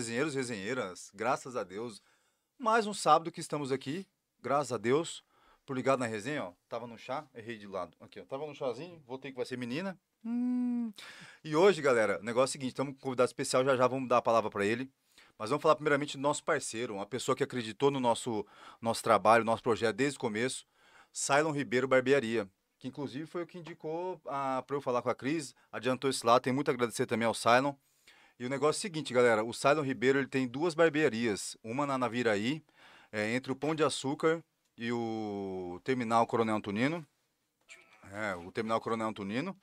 Resenheiros, resenheiras, graças a Deus. Mais um sábado que estamos aqui, graças a Deus. Por ligado na resenha, ó. Tava no chá, errei de lado. Aqui, ó. Tava no chazinho, voltei que vai ser menina. Hum. E hoje, galera, o negócio é o seguinte: estamos com um convidado especial, já já vamos dar a palavra para ele. Mas vamos falar primeiramente do nosso parceiro, uma pessoa que acreditou no nosso, nosso trabalho, nosso projeto desde o começo, Cylon Ribeiro Barbearia. Que inclusive foi o que indicou para eu falar com a Cris, adiantou isso lá. Tem muito a agradecer também ao Cylon. E o negócio é o seguinte, galera: o Cylon Ribeiro ele tem duas barbearias, uma na Naviraí, é, entre o Pão de Açúcar e o Terminal Coronel Antonino. É, o Terminal Coronel Antonino.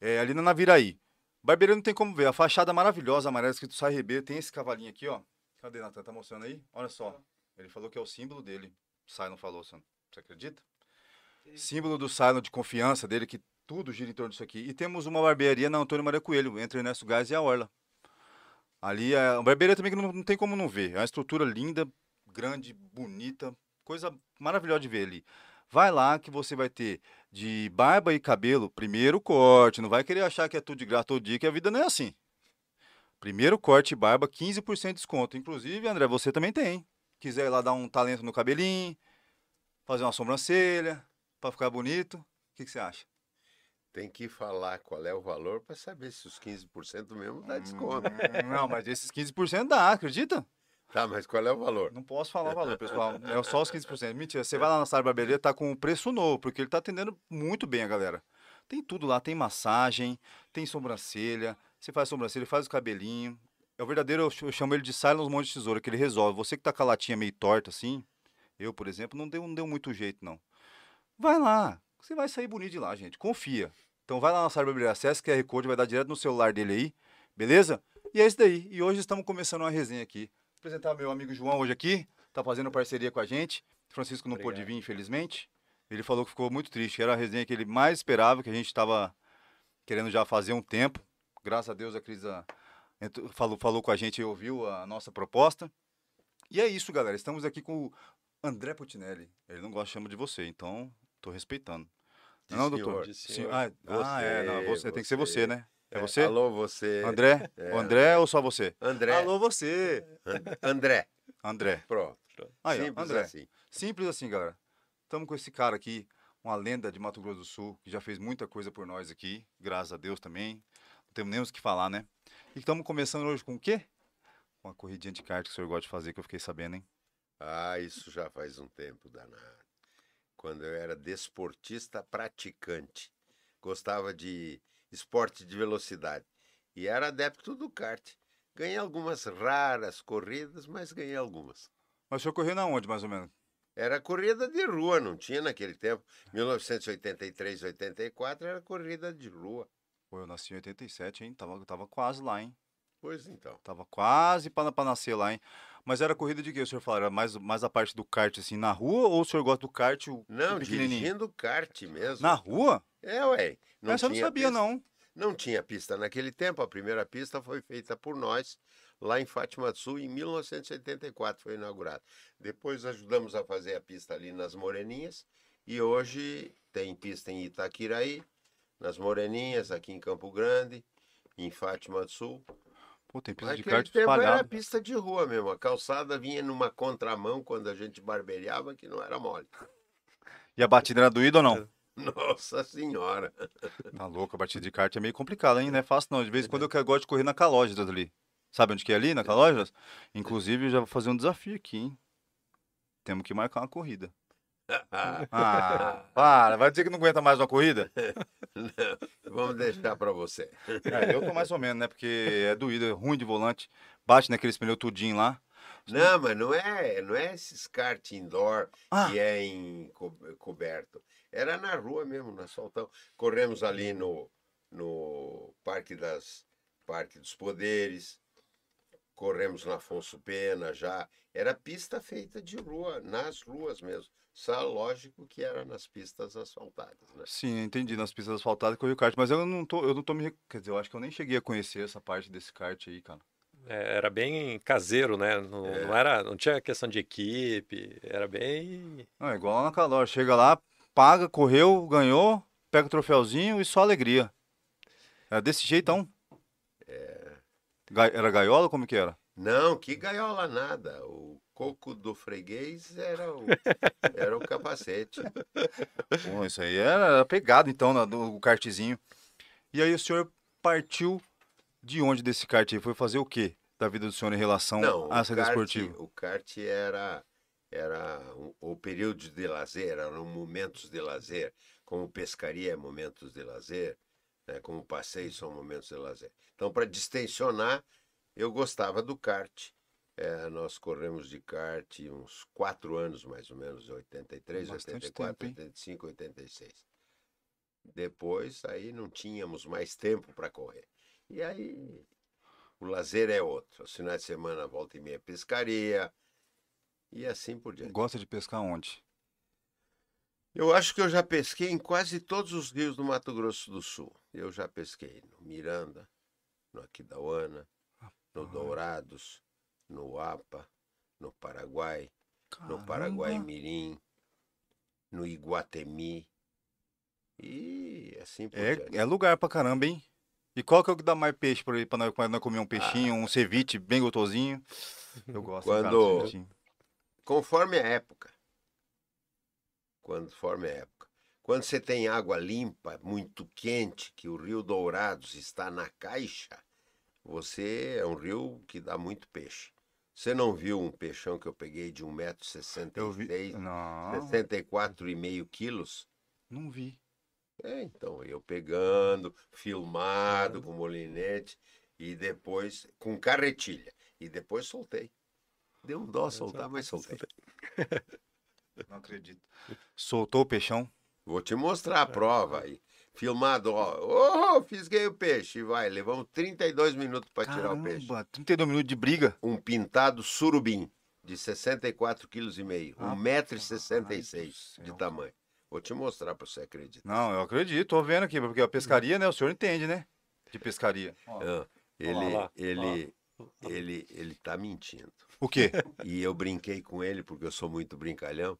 É, ali na Naviraí. Barbearia não tem como ver, a fachada maravilhosa, amarela, escrito Sai Ribeiro, tem esse cavalinho aqui, ó. Cadê, Natan? Tá mostrando aí? Olha só. Ele falou que é o símbolo dele. Cylon falou, você acredita? Símbolo do Cylon de confiança dele, que tudo gira em torno disso aqui. E temos uma barbearia na Antônio Maria Coelho, entre Ernesto Gás e a Orla. Ali é uma barbearia também que não, não tem como não ver. É uma estrutura linda, grande, bonita, coisa maravilhosa de ver ali. Vai lá que você vai ter de barba e cabelo, primeiro corte. Não vai querer achar que é tudo de graça todo dia, que a vida não é assim. Primeiro corte barba, 15% de desconto. Inclusive, André, você também tem. Quiser ir lá dar um talento no cabelinho, fazer uma sobrancelha, para ficar bonito, o que, que você acha? Tem que falar qual é o valor para saber se os 15% mesmo dá desconto. Hum, Não, mas esses 15% dá, acredita? Tá, mas qual é o valor? Não posso falar o valor, pessoal. É só os 15%. Mentira, você vai lá na sala de barbearia, tá com o preço novo, porque ele tá atendendo muito bem a galera. Tem tudo lá, tem massagem, tem sobrancelha, você faz sobrancelha, faz o cabelinho. É o verdadeiro, eu chamo ele de Silence Monte de Tesoura, que ele resolve. Você que tá com a latinha meio torta assim, eu, por exemplo, não deu, não deu muito jeito, não. Vai lá, você vai sair bonito de lá, gente. Confia. Então vai lá na sala de barbearia, acessa QR Code, vai dar direto no celular dele aí, beleza? E é isso daí. E hoje estamos começando uma resenha aqui. Vou apresentar meu amigo João hoje aqui, tá fazendo parceria com a gente. Francisco não pôde vir, infelizmente. Ele falou que ficou muito triste. Era a resenha que ele mais esperava, que a gente estava querendo já fazer um tempo. Graças a Deus a Cris falou, falou com a gente e ouviu a nossa proposta. E é isso, galera. Estamos aqui com o André Putinelli. Ele não gosta de chamar de você, então tô respeitando. Não, doutor. senhor. Ah, ah, é, não, Você, você, tem que ser você, você. né? É É, você? Alô, você. André? É. André ou só você? André. Alô, você. An- André. André. Pronto. Aí, Simples André. assim. Simples assim, galera. Estamos com esse cara aqui, uma lenda de Mato Grosso do Sul, que já fez muita coisa por nós aqui, graças a Deus também. Não temos nem o que falar, né? E estamos começando hoje com o quê? Com a corridinha de kart que o senhor gosta de fazer, que eu fiquei sabendo, hein? Ah, isso já faz um tempo danado. Quando eu era desportista praticante. Gostava de esporte de velocidade. E era adepto do kart. Ganhei algumas raras corridas, mas ganhei algumas. Mas o senhor correu na onde, mais ou menos? Era corrida de rua, não tinha naquele tempo. 1983, 84 era corrida de rua. Pô, eu nasci em 87, hein? Tava, tava quase lá, hein? Pois então. Tava quase para nascer lá, hein? Mas era corrida de quê, o senhor falou? Era mais, mais a parte do kart, assim, na rua? Ou o senhor gosta do kart, o, Não, dirigindo kart mesmo. Na rua? É, ué. Não Essa eu não sabia, pista. não. Não tinha pista naquele tempo. A primeira pista foi feita por nós lá em Fátima do Sul em 1984, foi inaugurada. Depois ajudamos a fazer a pista ali nas Moreninhas e hoje tem pista em Itaquiraí, nas Moreninhas, aqui em Campo Grande, em Fátima do Sul. Pô, tem pista de Naquele kart tempo era espalhada. pista de rua mesmo. A calçada vinha numa contramão quando a gente barbeariava, que não era mole. E a batida era doída ou não? Nossa Senhora! Tá louco, a batida de kart é meio complicada, hein? Não é fácil não. De vez em quando eu gosto de correr na Calógidas ali. Sabe onde que é ali, na Calógidas? Inclusive, eu já vou fazer um desafio aqui, hein? Temos que marcar uma corrida. Ah, para. Vai dizer que não aguenta mais uma corrida? Vamos deixar para você. É, eu tô mais ou menos, né? Porque é doído, é ruim de volante. Bate naqueles pneus tudinho lá. Não, mas não é, não é esses kart indoor Ah. que é em co- coberto. Era na rua mesmo, no asfaltão. Corremos ali no, no Parque das Parque dos Poderes. Corremos na Afonso Pena já. Era pista feita de rua, nas ruas mesmo. Só lógico que era nas pistas asfaltadas, né? Sim, entendi. Nas pistas asfaltadas corri o kart. Mas eu não tô, eu não tô me. Quer dizer, eu acho que eu nem cheguei a conhecer essa parte desse kart aí, cara. É, era bem caseiro, né? Não, não era, não tinha questão de equipe, era bem. Não, é igual lá na Calor. Chega lá, paga, correu, ganhou, pega o troféuzinho e só alegria. Era desse jeitão. Ga- Era gaiola? Como que era? Não, que gaiola nada. O coco do freguês era o, era o capacete. Pô, isso aí era pegado, então, na- do kartzinho. E aí o senhor partiu de onde desse kart aí? Foi fazer o quê da vida do senhor em relação Não, à o saída kart, esportiva? o kart era, era um- o período de lazer, eram momentos de lazer. Como pescaria é momentos de lazer, né? como passeio são momentos de lazer. Então, para distensionar, eu gostava do kart. É, nós corremos de kart uns quatro anos, mais ou menos, 83, Bastante 84, tempo, hein? 85, 86. Depois, aí não tínhamos mais tempo para correr. E aí, o lazer é outro. Os finais de semana, volta e meia, pescaria. E assim por diante. Gosta de pescar onde? Eu acho que eu já pesquei em quase todos os rios do Mato Grosso do Sul. Eu já pesquei no Miranda, no Aquidauana, no Dourados, no Apa, no Paraguai, no Paraguai Caramba! Mirim, no Iguatemi. E assim por diante. É, é lugar pra caramba, hein? E qual que é o que dá mais peixe por aí pra nós, pra nós comer um peixinho, um ceviche bem gostosinho? Eu gosto, cara, de Quando- cevitinho. Conforme a época. Conforme a época. Quando você tem água limpa, muito quente, que o Rio Dourados está na caixa, você é um rio que dá muito peixe. Você não viu um peixão que eu peguei de Eu vi. 1,66m, Não, 64,5 quilos? não vi. É, então, eu pegando, filmado com molinete, e depois com carretilha. E depois soltei. Deu um dó soltar, mas soltei. Não acredito. Soltou o peixão? Vou te mostrar a prova aí. Filmado, ó. Ô, fisguei o peixe. Vai, levamos 32 minutos para tirar o peixe. Caramba, 32 minutos de briga. Um pintado surubim de 64,5 kg. Rapaz 1,66m do de céu. tamanho. Vou te mostrar para você acreditar. Não, eu acredito, tô vendo aqui, porque a pescaria, né? O senhor entende, né? De pescaria. Ó, Ah, ele, Olha lá, ele, ele, ele tá mentindo. O quê? E eu brinquei com ele, porque eu sou muito brincalhão.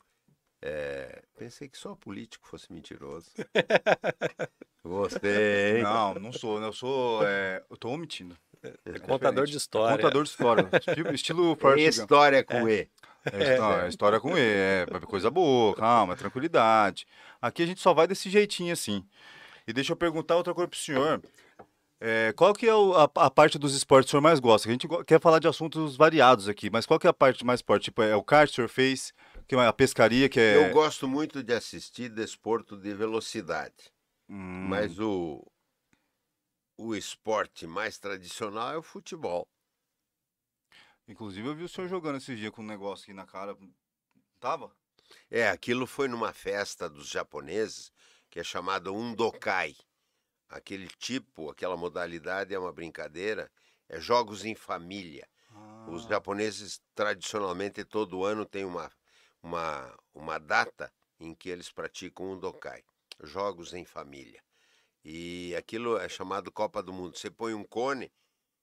É, pensei que só político fosse mentiroso. Você, hein? Não, não sou, né? Eu sou. é, eu tô omitindo. É contador de história. Contador de história. Estilo, estilo Forrest. História com E. É, é história com E, é coisa boa, calma, tranquilidade. Aqui a gente só vai desse jeitinho assim. E deixa eu perguntar outra coisa pro senhor. É, qual que é a, a parte dos esportes que o senhor mais gosta? A gente quer falar de assuntos variados aqui, mas qual que é a parte mais forte? Tipo, é o kart que o senhor fez, que é a pescaria, que é... Eu gosto muito de assistir desporto de velocidade, Hum, mas o, o esporte mais tradicional é o futebol. Inclusive eu vi o senhor jogando esses dias com um negócio aqui na cara. Tava? É, aquilo foi numa festa dos japoneses que é chamada Undokai. Aquele tipo, aquela modalidade é uma brincadeira, é jogos em família. Os Ah, japoneses, tradicionalmente, todo ano tem uma, uma, uma data em que eles praticam um dokai, jogos em família. E aquilo é chamado Copa do Mundo. Você põe um cone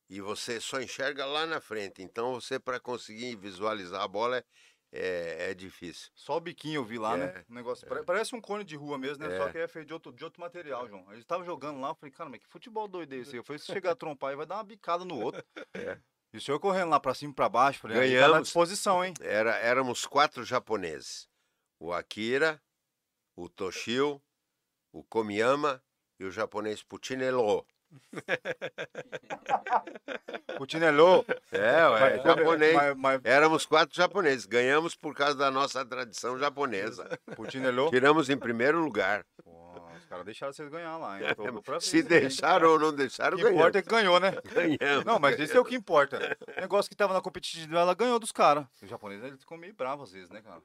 e você só enxerga lá na frente. Então, você, para conseguir visualizar a bola, é, é, é difícil. Só o biquinho eu vi lá, né? É, O negócio, pare- Parece um cone de rua mesmo, né? É. Só que é feito de outro, de outro material, João. A gente tava jogando lá, eu falei, cara, mas que futebol doido é esse? aí? Eu falei, se chegar a trompar aí, vai dar uma bicada no outro. É. E o senhor correndo lá pra cima e pra baixo, falei, aí tá na Ganhamos. disposição, hein? Era, éramos quatro japoneses: o Akira, o Toshio, o Komiyama e o japonês Puchinelo. Putinelô. É, ué, japonês. Mas, mas, Éramos quatro japoneses. Ganhamos por causa da nossa tradição japonesa. Putinelô. Tiramos em primeiro lugar. Pô, os caras deixaram vocês ganhar lá, hein? Tô- tô ver Se isso deixaram ou não O deixaram, que importa é que ganhou, né? Ganhamos. Não, mas esse é o que importa. O negócio que tava na competitividade, ela ganhou dos caras. Os japoneses, eles ficam meio bravos às vezes, né, cara?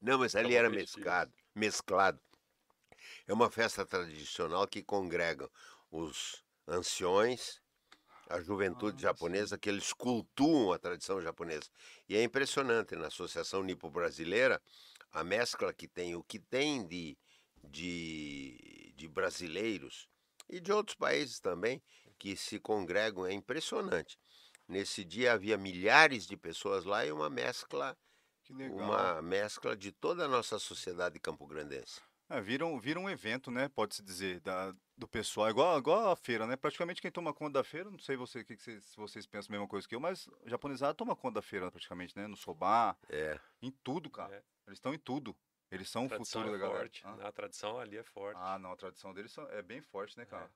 Não, mas ali Tá era mesclado, mesclado. É uma festa tradicional que congrega os anciões, a juventude Ah, japonesa, que eles cultuam a tradição japonesa. E é impressionante, na Associação Nipo-Brasileira, a mescla que tem, o que tem de, de, de brasileiros e de outros países também, que se congregam, é impressionante. Nesse dia havia milhares de pessoas lá e uma mescla Que legal. uma mescla de toda a nossa sociedade campograndense. É, vira, um, vira um evento, né? Pode-se dizer, da, do pessoal. Igual, igual a feira, né? Praticamente quem toma conta da feira, não sei você, que que vocês, se vocês pensam a mesma coisa que eu, mas o japonesado toma conta da feira praticamente, né? No sobar, É. em tudo, cara. É. Eles estão em tudo. Eles são A o futuro é da galera. forte. Ah. A tradição ali é forte. Ah, não, a tradição deles é bem forte, né, cara?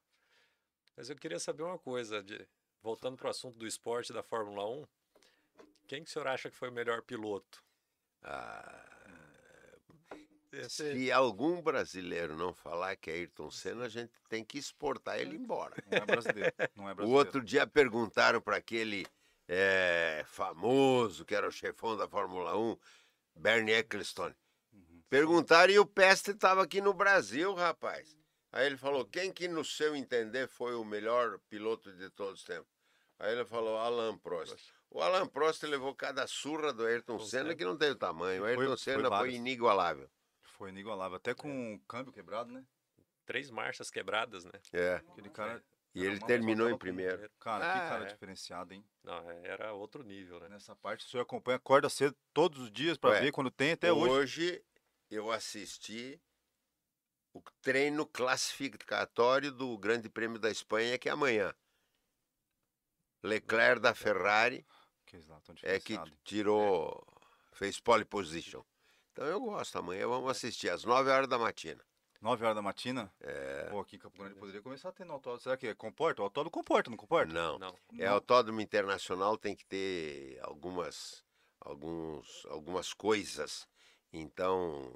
Mas eu queria saber uma coisa, de- voltando para o assunto do esporte da Fórmula 1, quem que o senhor acha que foi o melhor piloto? Ah, Esse- se algum brasileiro não falar que é Ayrton Senna, a gente tem que exportar ele embora. Não é brasileiro. Não é O brasileiro. outro dia perguntaram para aquele eh, famoso que era o chefão da Fórmula 1, Bernie Ecclestone. Perguntaram e o Peste estava aqui no Brasil, rapaz. Aí ele falou: quem que no seu entender foi o melhor piloto de todos os tempos? Aí ele falou: Alan Prost. O Alan Prost levou cada surra do Ayrton Senna que não tem o tamanho. O Foi- Ayrton foi Senna foi vários. inigualável. Foi inigualável. Até com o câmbio quebrado, né? Três marchas quebradas, né? É. Aquele cara. E era ele terminou em tava com- primeiro. Cara, Ah, que cara é. diferenciado, hein? Não, é- era outro nível, né? Nessa parte, o senhor acompanha, acorda cedo todos os dias pra Ué, ver quando tem, até hoje. Hoje eu assisti o treino classificatório do Grande Prêmio da Espanha, que é amanhã. Leclerc da Ferrari Que é que tirou, fez pole position. Então eu gosto. Amanhã vamos assistir às 9 horas da matina. 9 horas da matina? É. Pô, aqui em Campo Grande poderia começar a ter no autódromo. Será que é? comporta? O autódromo comporta, não comporta? Não. Não. É autódromo internacional tem que ter algumas alguns algumas coisas. Então,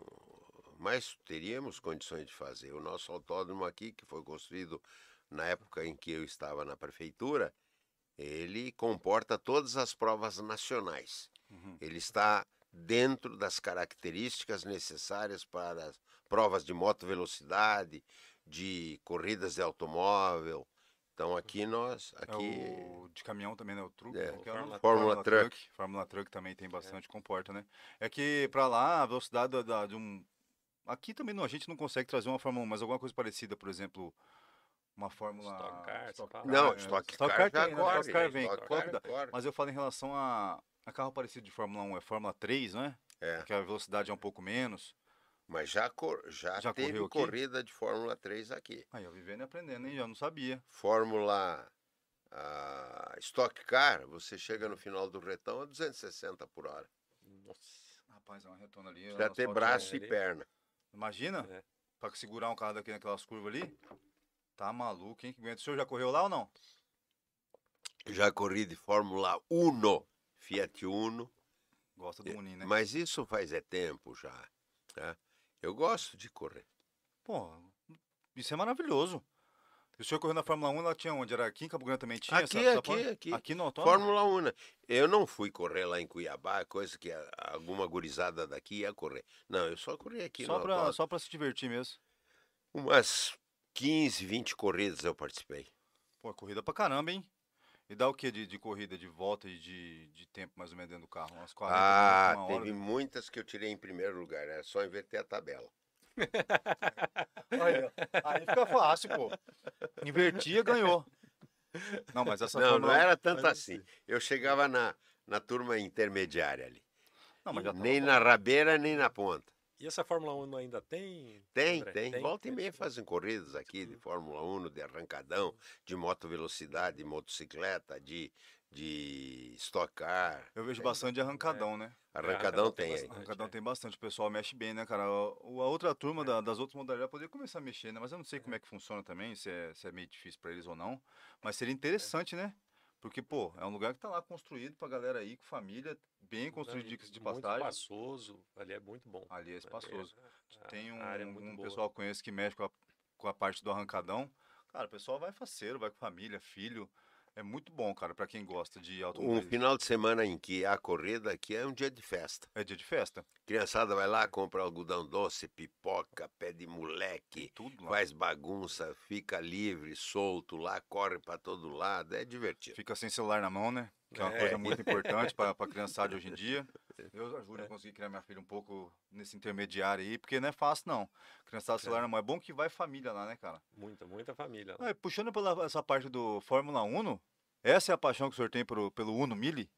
mas teríamos condições de fazer. O nosso autódromo aqui, que foi construído na época em que eu estava na prefeitura, ele comporta todas as provas nacionais. Uhum. Ele está dentro das características necessárias para as provas de moto velocidade, de corridas de automóvel. Então aqui nós, É aqui o de caminhão também, né? O truque. É, que é o nome? Fórmula Truck. Fórmula Truck também tem bastante, comporta, né? É que pra lá, a velocidade da, da- de um... Aqui também não, a gente não consegue trazer uma Fórmula 1, mas alguma coisa parecida, por exemplo, uma Fórmula... Stock Car, você fala? Não, é, Stock Stock Car Car já tem, né? Stock Car vem, Stock Car corre. Mas eu falo em relação a, a carro parecido de Fórmula 1, é Fórmula 3, não é? É, Que a velocidade é um pouco menos. Mas já, cor- já, Já teve corrida de Fórmula 3 aqui. Aí, eu vivendo e aprendendo, hein? Já não sabia. Fórmula ah, Stock Car, você chega no final do retão a 260 por hora. Nossa. Rapaz, é uma retona ali. Já ter asfalto braço ali. e perna. Imagina, É. pra segurar um carro daqui naquelas curvas ali. Tá maluco, hein? Que aguenta. O senhor já correu lá ou não? Já corri de Fórmula Uno, Fiat Uno, Gosta do Unim, né? mas isso faz é tempo já. tá? Eu gosto de correr. Pô, isso é maravilhoso. O senhor correu na Fórmula 1, ela tinha onde? Era aqui em Campo Grande também tinha? Aqui, essa- essa aqui, Fórmula- aqui. Aqui no autódromo? Fórmula 1. né? Eu não fui correr lá em Cuiabá, coisa que alguma gurizada daqui ia correr. Não, eu só corri aqui Só no pra, autódromo. só pra se divertir mesmo. Umas 15, 20 corridas eu participei. Pô, corrida pra caramba, hein? E dá o que de, de corrida, de volta e de, de tempo mais ou menos dentro do carro? Umas 40 Ah, minutos, uma hora, teve né? muitas que eu tirei em primeiro lugar. Era só inverter a tabela. Aí, ó. Aí fica fácil, pô. Invertia, ganhou. Não, mas essa Não, não 1 era tanto assim. Eu chegava na, na turma intermediária ali. Não, mas já tava Nem bom. na rabeira, nem na ponta. E essa Fórmula 1 ainda tem? Tem, André? tem. Volta e meia Tem? fazem corridas aqui de Fórmula 1, de arrancadão, de moto velocidade, de motocicleta, de, de Stock Car. Eu vejo Tem. bastante de arrancadão, né? Arrancadão Arrancadão tem tem. Arrancadão é. tem bastante, o pessoal mexe bem, né, cara? O- A outra turma da- das outras modalidades poderia começar a mexer, né? Mas eu não sei como é que funciona também, se é, se é meio difícil pra eles ou não. Mas seria interessante, né? Porque, pô, é um lugar que tá lá construído pra galera aí, com família, bem construído, dicas de muito passagem. espaçoso, ali é muito bom. Ali é espaçoso. A- Tem um, é muito um boa. pessoal que conheço que mexe com a, com a parte do arrancadão. Cara, o pessoal vai faceiro, vai com família, filho. É muito bom, cara, pra quem gosta de Um automobilismo. final de semana em que há corrida aqui é um dia de festa. É dia de festa. Criançada vai lá, compra algodão doce, pipoca, pé de moleque, Tudo lá. faz bagunça, fica livre, solto lá, corre pra todo lado, é divertido. Fica sem celular na mão, né? Que é uma É. coisa muito importante para a criançada hoje em dia. Deus ajude a conseguir criar minha filha um pouco nesse intermediário aí, porque não é fácil, não. Criançada celular na mão. É bom que vai família lá, né, cara? Muita, muita família. lá. Puxando pela essa parte do Fórmula Uno, essa é a paixão que o senhor tem pro, pelo Uno Mille?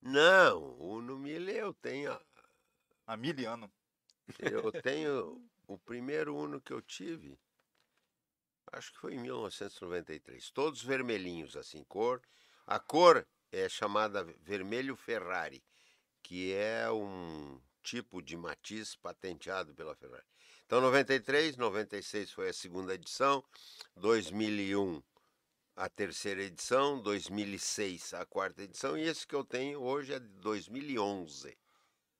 Não, o no Mille eu tenho, A Miliano. eu tenho O primeiro Uno que eu tive, acho que foi em 1993. Todos vermelhinhos, assim, cor. A cor é chamada vermelho Ferrari, que é um tipo de matiz patenteado pela Ferrari. Então, 93, 96 foi a segunda edição, 2001 a terceira edição, 2006 a quarta edição, e esse que eu tenho hoje é de 2011,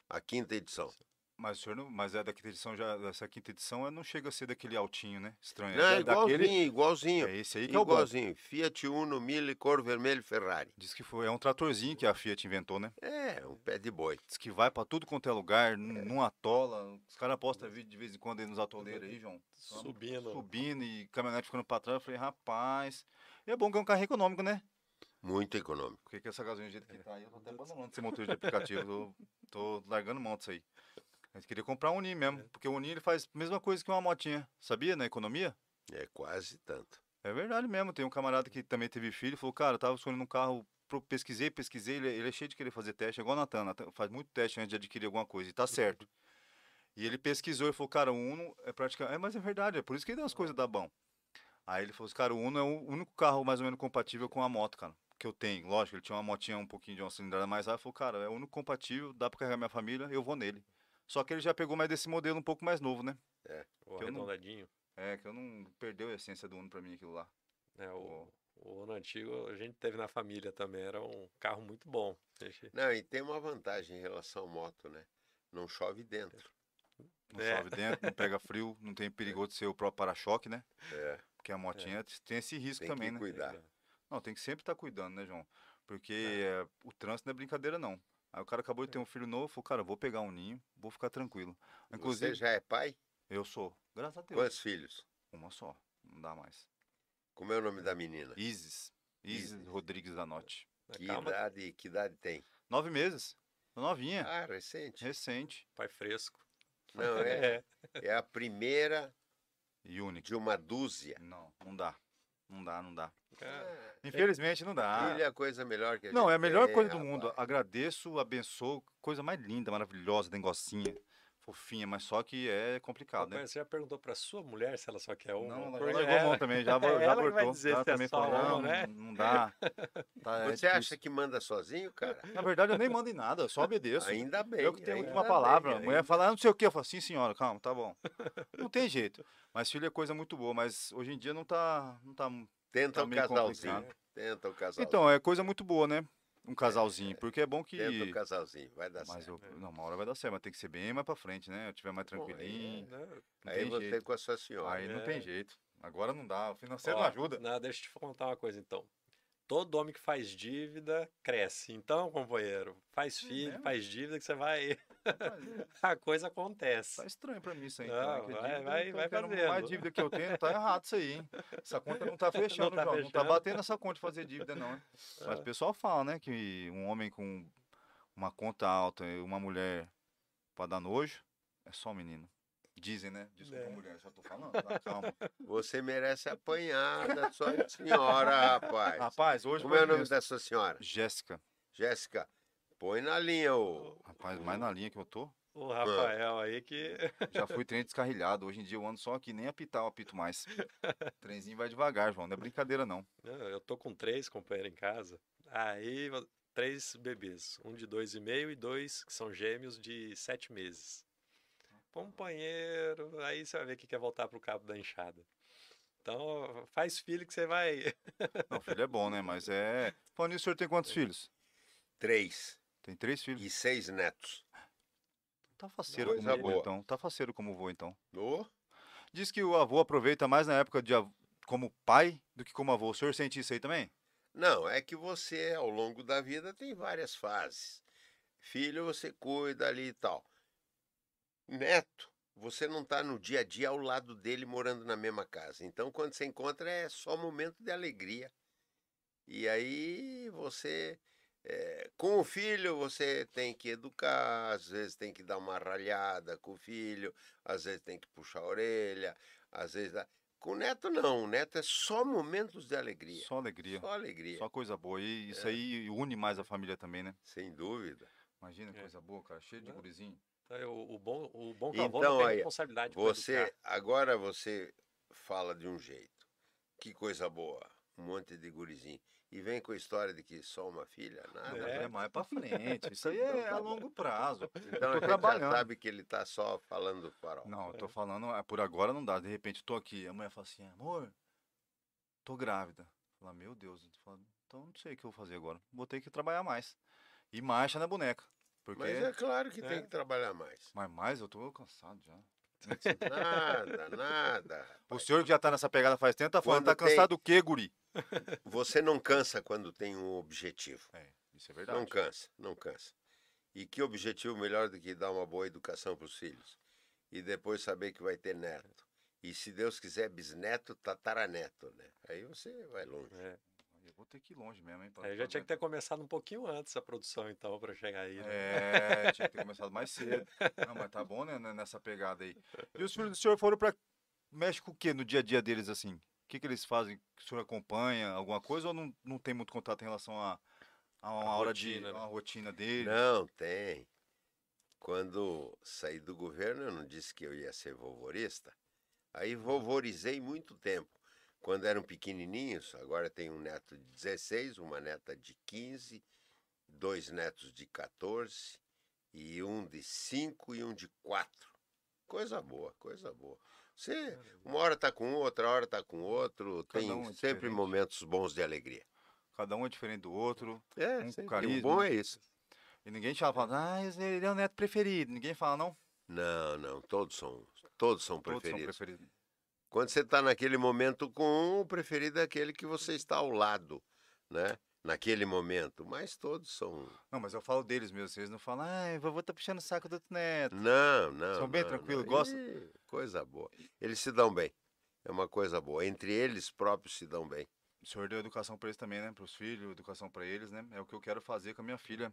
a quinta edição. Mas o senhor não, mas é da quinta edição já, essa quinta edição é- não chega a ser daquele altinho, né? Estranho. Não, é igualzinho, daquele, igualzinho. é esse aí que é o bom. igualzinho. Fiat Uno, Mille, cor vermelho, Ferrari. Diz que foi, é um tratorzinho que a Fiat inventou, né? É, um pé de boi. Diz que vai pra tudo quanto é lugar, n- não atola. Os caras postam vídeo de vez em quando aí nos atoleiros aí, João. Subindo. Subindo e caminhonete ficando pra trás. Eu falei, rapaz. E é bom que é um carro econômico, né? Muito econômico. Porque que essa gasolina do jeito que tá aí, eu tô até abandonando esse motor de aplicativo. Tô, tô largando mão disso aí. A gente queria comprar um Uni mesmo, porque o Uni ele faz a mesma coisa que uma motinha. Sabia, na economia? É quase tanto. É verdade mesmo. Tem um camarada que também teve filho falou, cara, eu tava escolhendo um carro, pesquisei, pesquisei, ele, ele é cheio de querer fazer teste, é igual o Natan, Natan faz muito teste antes de adquirir alguma coisa, e tá certo. E ele pesquisou e falou, cara, o Uno é praticamente. É, mas é verdade, é por isso que ele dá as coisas da bom. Aí ele falou cara, o Uno é o único carro mais ou menos compatível com a moto, cara. Que eu tenho. Lógico, ele tinha uma motinha um pouquinho de uma cilindrada mais alta. Ele falou, cara, é o único compatível, dá pra carregar minha família, eu vou nele. Só que ele já pegou mais desse modelo um pouco mais novo, né? O que eu não- arredondadinho. É, que eu não perdeu a essência do Uno pra mim aquilo lá. né, o, o Uno antigo a gente teve na família também. Era um carro muito bom. Não, e tem uma vantagem em relação à moto, né? Não chove dentro. Não É. chove dentro, não pega frio, não tem perigo de ser o próprio para-choque, né? É, Porque a motinha tem esse risco tem também, que né? cuidar. Não, tem que sempre estar cuidando, né, João? Porque é, o trânsito não é brincadeira, não. Aí o cara acabou de ter um filho novo, falou, cara, vou pegar um ninho, vou ficar tranquilo. Inclusive, Você já é pai? eu sou, graças a Deus, Quantos filhos? uma só, não dá mais. Como é o nome da menina? Isis, Isis Isis. Rodrigues da. Que Calma, idade, que idade tem? Nove meses, novinha, Ah, recente. recente pai fresco. Não, é, é a primeira e única. de uma dúzia. Não, não dá, não dá, não dá. É, Infelizmente não dá. Filho é a coisa melhor que a Não, gente é a melhor tem, coisa do rapaz. mundo. Agradeço, abençoo, coisa mais linda, maravilhosa, dengocinha, fofinha, mas só que é complicado, né? Você já perguntou pra sua mulher se ela só quer uma? Não, ela Porque já largou a mão também, já, é já ela abortou. dizer é também só falou, não, né? não dá. Tá, é Você difícil. acha que manda sozinho, cara? Na verdade, eu nem mando em nada, eu só obedeço. Ainda bem. eu que tenho a última bem, palavra. A ainda mulher fala, ah, não sei o que. Eu falo, sim, senhora, calma, tá bom. Não tem jeito. Mas filho é coisa muito boa, mas hoje em dia não tá. Não tá... Tenta tá casalzinho. complicado. Tenta o casalzinho. Então, é coisa muito boa, né? Um casalzinho, porque é bom que. Tenta o casalzinho, vai dar Mas certo. eu, não, uma hora vai dar certo, mas tem que ser bem mais pra frente, né? Eu tiver mais Bom, aí tranquilinho. Né? Não Aí tem você jeito. com a sua senhora. Aí não É. tem jeito. Agora não dá. O financeiro Ó, não ajuda. Não, deixa eu te contar uma coisa então. Todo homem que faz dívida cresce. Então, companheiro, faz filho, mesmo? faz dívida que você vai. A coisa acontece. Tá estranho pra mim isso aí. Não, então, vai- dívida, vai- vai fazendo. Mais dívida que eu tenho, tá errado isso aí, hein? Essa conta não tá fechando, tá João. Não tá fechando. batendo essa conta de fazer dívida, não. hein? Mas Ah. o pessoal fala, né, que um homem com uma conta alta e uma mulher pra dar nojo, é só um menino. Dizem, né? Desculpa, É. mulher, só tô falando, tá? Calma. Você merece apanhar da sua senhora, rapaz. Rapaz, hoje Como é o nome sua senhora? Jéssica. Jéssica, põe na linha o. Rapaz, mais na linha que eu tô. O Rafael aí que. Já fui trem descarrilhado. Hoje em dia eu ando só aqui, nem apitar eu apito mais. O trenzinho vai devagar, João. Não é brincadeira, não. Não, Eu tô com três companheiros em casa. Aí, três bebês. Um de dois e meio e dois que são gêmeos de sete meses. Companheiro, aí você vai ver que quer voltar pro cabo da enxada. Então, faz filho que você vai. Não, filho é bom, né? Mas é. Falando nisso, o senhor tem quantos filhos? Três Tem três filhos. e seis netos. Tá faceiro Coisa como vô, então. Tá faceiro como vô, então. Ô, Diz que o avô aproveita mais na época de av- como pai do que como avô. O senhor sente isso aí também? Não, é que você, ao longo da vida, tem várias fases. Filho, você cuida ali e tal. Neto, você não está no dia a dia ao lado dele morando na mesma casa. Então, quando você encontra, é só momento de alegria. E aí você. É, com o filho, você tem que educar, às vezes tem que dar uma ralhada com o filho, às vezes tem que puxar a orelha, às vezes. dá- Com o neto, não. O neto é só momentos de alegria. Só alegria. Só alegria. Só coisa boa. E isso É. aí une mais a família também, né? Sem dúvida. Imagina que É. coisa boa, cara. Cheio de Não. gurizinho. Então, O, o bom, o bom Então, cavalo tem aí, responsabilidade Você, agora você fala de um jeito. Que coisa boa. Um monte de gurizinho. E vem com a história de que só uma filha, nada. É. é mais pra frente. Isso aí é a longo prazo. Então a tô gente trabalhando. já sabe que ele tá só falando do farol. Não, eu tô falando, é, por agora não dá. De repente, tô aqui, a mulher fala assim, amor, tô grávida. Fala, meu Deus, eu falando, então não sei o que eu vou fazer agora. Vou ter que trabalhar mais. E marcha na boneca. Porque. Mas é claro que tem É. que trabalhar mais. Mas mais eu tô cansado já. Nada, nada. O senhor que já tá nessa pegada faz tempo, tá falando, tá cansado do quê, guri? Você não cansa quando tem um objetivo. É, isso é verdade. Não cansa, não cansa. E que objetivo melhor do que dar uma boa educação para os filhos? E depois saber que vai ter neto. E se Deus quiser, bisneto, tataraneto, né? Aí você vai longe. É. Eu vou ter que ir longe mesmo, hein? pra Aí já fazer. tinha que ter começado um pouquinho antes a produção, então, para chegar aí. né? É, tinha que ter começado mais cedo. Não, mas tá bom, né, né, nessa pegada aí. E os filhos do senhor foram pra México o quê no dia a dia deles, assim? O que, que eles fazem? O senhor acompanha alguma coisa ou não, não tem muito contato em relação a, a uma A hora rotina, de. né? a rotina deles? Não, tem. Quando saí do governo, eu não disse que eu ia ser vovorista. Aí vovorizei muito tempo. Quando eram pequenininhos, agora tem um neto de 16, uma neta de 15, dois netos de 14, e um de 5 e um de 4. Coisa boa, coisa boa. Você, uma hora tá com um, outra hora tá com outro, Cada tem um é sempre momentos bons de alegria. Cada um é diferente do outro. É, Um sempre. o carisma. bom é isso. E ninguém te fala, ah, ele é o neto preferido. Ninguém fala, não. Não, não, todos são, todos são Todos são preferidos. Quando você está naquele momento com um, o preferido é aquele que você está ao lado, né? Naquele momento. Mas todos são. Não, mas eu falo deles mesmo. Vocês não falam, ah, vovô tá puxando o saco do outro neto. Não, não. São bem não, tranquilos, não. gostam? Coisa boa. Eles se dão bem. É uma coisa boa. Entre eles próprios se dão bem. O senhor deu educação para eles também, né? Para os filhos, educação para eles, né? É o que eu quero fazer com a minha filha.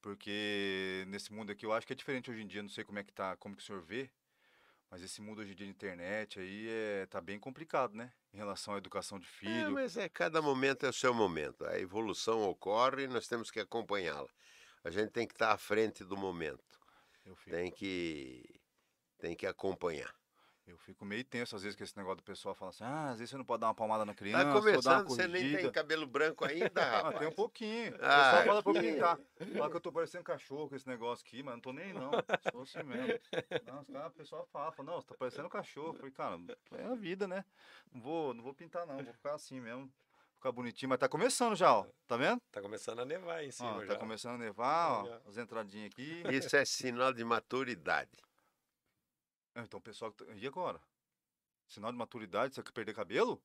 Porque nesse mundo aqui eu acho que é diferente hoje em dia, não sei como é que tá, como que o senhor vê, mas esse mundo hoje em dia de internet aí é, tá bem complicado, né? Em relação à educação de É, filho. mas é, cada momento é o seu momento. A evolução ocorre e nós temos que acompanhá-la. A gente tem que estar à frente do momento. Tem que, tem que acompanhar. Eu fico meio tenso às vezes com esse negócio do pessoal falar assim, ah, às vezes você não pode dar uma palmada na criança, Tá dar uma começando, você nem tem cabelo branco ainda, Ah, rapaz. tem um pouquinho. O Ah, pessoal fala pra eu. Fala que eu tô parecendo cachorro com esse negócio aqui, mas não tô nem não. Sou assim mesmo. Não, os caras, o pessoal fala, fala, não, você tá parecendo cachorro. Eu falei, cara, é a vida, né? Não vou, não vou pintar, não. Vou ficar assim mesmo. Ficar bonitinho. Mas tá começando já, ó. Tá vendo? Tá começando a nevar em cima Ó, já. tá começando a nevar, ó. As entradinhas aqui. Isso é sinal de maturidade. Ah, Então o pessoal. tá- E agora? Sinal de maturidade, você quer perder cabelo?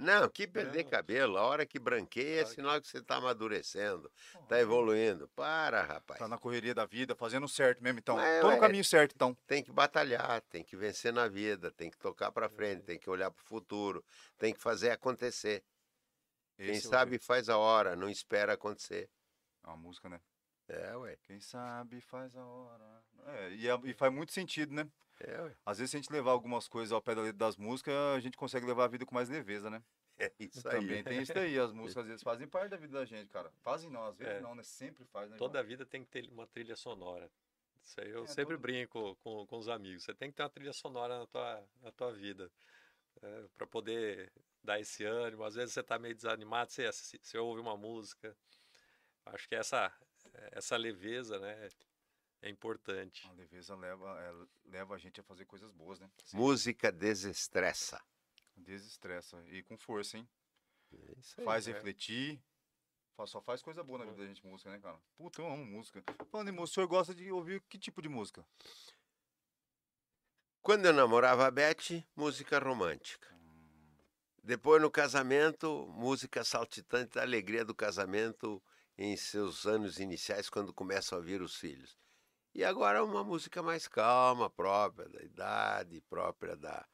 Não, que perder Não. cabelo. A hora que branqueia é sinal que você está amadurecendo, está evoluindo. Para, rapaz. Tá na correria da vida, fazendo certo mesmo, então. Mas, Tô no ué, caminho certo, então. Tem que batalhar, tem que vencer na vida, tem que tocar para frente, tem que olhar para o futuro, tem que fazer acontecer. Quem Esse é o sabe faz a hora, não espera acontecer. É uma música, né? É, ué. Quem sabe faz a hora. É, e, é- e faz muito sentido, né? É, ué. Às vezes, se a gente levar algumas coisas ao pé da letra das músicas, a gente consegue levar a vida com mais leveza, né? É isso Também aí. tem isso daí. As músicas, às vezes, fazem parte da vida da gente, cara. Fazem não, às vezes É. não, né? Sempre faz, né? Toda a vida tem que ter uma trilha sonora. Isso aí eu É, sempre todo- brinco com, com os amigos. Você tem que ter uma trilha sonora na tua, na tua vida. para poder dar esse ânimo. Às vezes você está meio desanimado, você, você ouve uma música. Acho que essa, essa leveza né, é importante. A leveza leva, é, leva a gente a fazer coisas boas, né? Música desestressa. Desestressa. E com força, hein? É isso aí. Faz é. refletir. Só faz coisa boa na vida da gente, música, né, cara? Puta, eu amo música. Falando em o senhor gosta de ouvir que tipo de música? Quando eu namorava a Beth, música romântica. Depois, no casamento, música saltitante da alegria do casamento em seus anos iniciais, quando começam a vir os filhos. E agora uma música mais calma, própria da idade, própria da,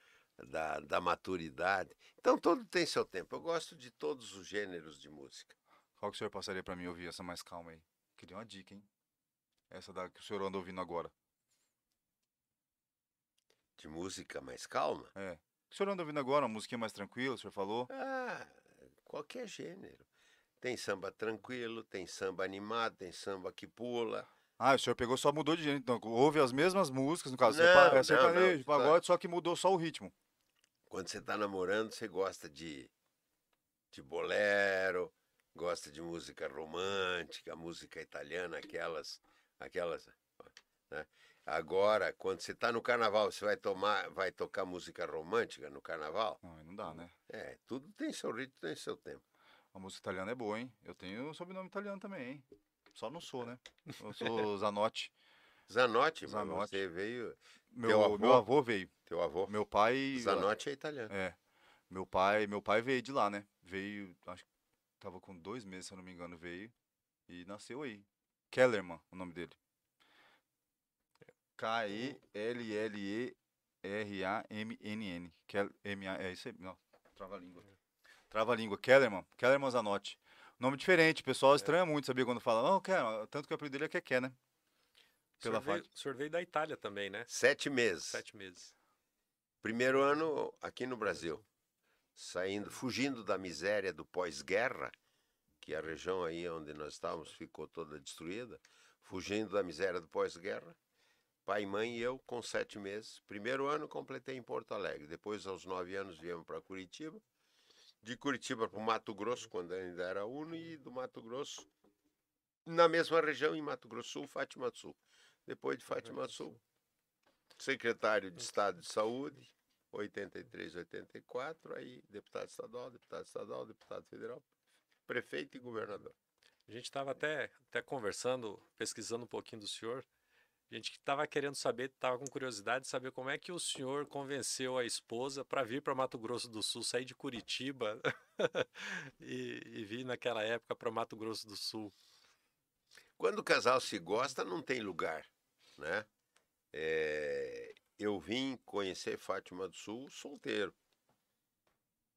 da, da maturidade. Então, todo tem seu tempo. Eu gosto de todos os gêneros de música. Qual que o senhor passaria pra mim ouvir essa mais calma aí? Queria uma dica, hein? Essa da que o senhor anda ouvindo agora. De música mais calma? É. O senhor anda ouvindo agora? Uma musiquinha mais tranquila, o senhor falou? Ah, qualquer gênero. Tem samba tranquilo, tem samba animado, tem samba que pula, Ah, o senhor pegou só mudou de gênero. Então, ouve as mesmas músicas, no caso, Não, é sertanejo, não, pagode, só que mudou só o ritmo. Quando você está namorando, você gosta de, de bolero, gosta de música romântica, música italiana, aquelas, aquelas, né? Agora, quando você está no carnaval, você vai tomar, vai tocar música romântica no carnaval? Não, não dá, né? É, tudo tem seu ritmo, tem seu tempo. A música italiana é boa, hein? Eu tenho sobrenome italiano também, hein? Só não sou, né? Eu sou Zanotti. Zanotti, Zanotti. mas você veio, Meu avô? meu avô veio. teu avô, Meu pai. Zanotti é italiano. É. Meu pai, meu pai veio de lá, né? Veio, acho que tava com dois meses, se eu não me engano, veio. E nasceu aí. Kellerman, o nome dele. K-E-L-L-E-R-A-M-N-N. Kel- M-A- É isso aí. Não, trava a língua. Trava a língua. Kellerman. Kellerman Zanotti. Nome diferente. O pessoal estranha muito, sabia? Quando fala, não, Kellerman. Tanto que o apelido dele é Keké, né? O Pela senhor, veio, faixa. o senhor veio da Itália também, né? Sete meses. Sete meses. Primeiro ano aqui no Brasil, saindo, fugindo da miséria do pós-guerra, que a região aí onde nós estávamos ficou toda destruída, fugindo da miséria do pós-guerra. Pai, mãe e eu com sete meses. Primeiro ano completei em Porto Alegre. Depois, aos nove anos, viemos para Curitiba. De Curitiba para o Mato Grosso, quando ainda era Uno, e do Mato Grosso, na mesma região, em Mato Grosso Sul, Fátima Sul. Depois de Fátima Sul, secretário de Estado de Saúde, 83, 84, aí deputado estadual, deputado estadual, deputado federal, prefeito e governador. A gente estava até, até conversando, pesquisando um pouquinho do senhor. Gente estava querendo saber, estava com curiosidade de saber como é que o senhor convenceu a esposa para vir para Mato Grosso do Sul, sair de Curitiba e, e vir naquela época para Mato Grosso do Sul. Quando o casal se gosta, não tem lugar, né? É, eu vim conhecer Fátima do Sul solteiro.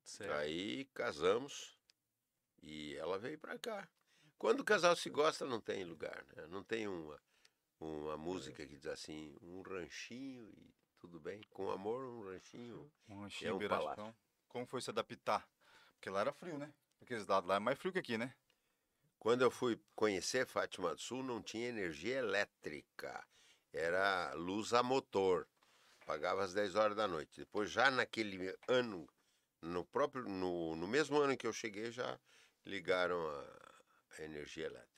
Certo. Aí casamos e ela veio para cá. Quando o casal se gosta, não tem lugar, né? Não tem uma, uma música que diz assim, um ranchinho e tudo bem. Com amor, um ranchinho. Um É ranchinho, um beirachão. palácio. Como foi se adaptar? Porque lá era frio, né? Aqueles lados lá é mais frio que aqui, né? Quando eu fui conhecer Fátima do Sul, não tinha energia elétrica. Era luz a motor. Pagava às 10 horas da noite. Depois, já naquele ano, no próprio, no, no mesmo ano que eu cheguei, já ligaram a, a energia elétrica.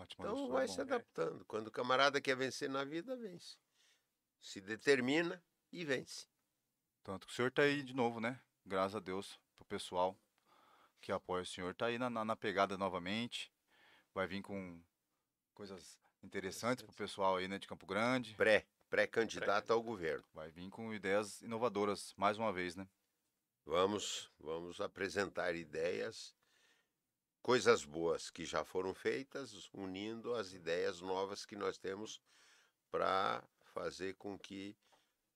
Fátima Então é vai bom. se adaptando. Quando o camarada quer vencer na vida, vence. Se determina e vence. Tanto que o senhor tá aí de novo, né? Graças a Deus, pro pessoal que apoia o senhor. Tá aí na, na, na pegada novamente. Vai vir com coisas interessantes pro pessoal aí, né? De Campo Grande. Pré, pré-candidato ao governo. Vai vir com ideias inovadoras, mais uma vez, né? Vamos, vamos apresentar ideias, coisas boas que já foram feitas, unindo as ideias novas que nós temos para fazer com que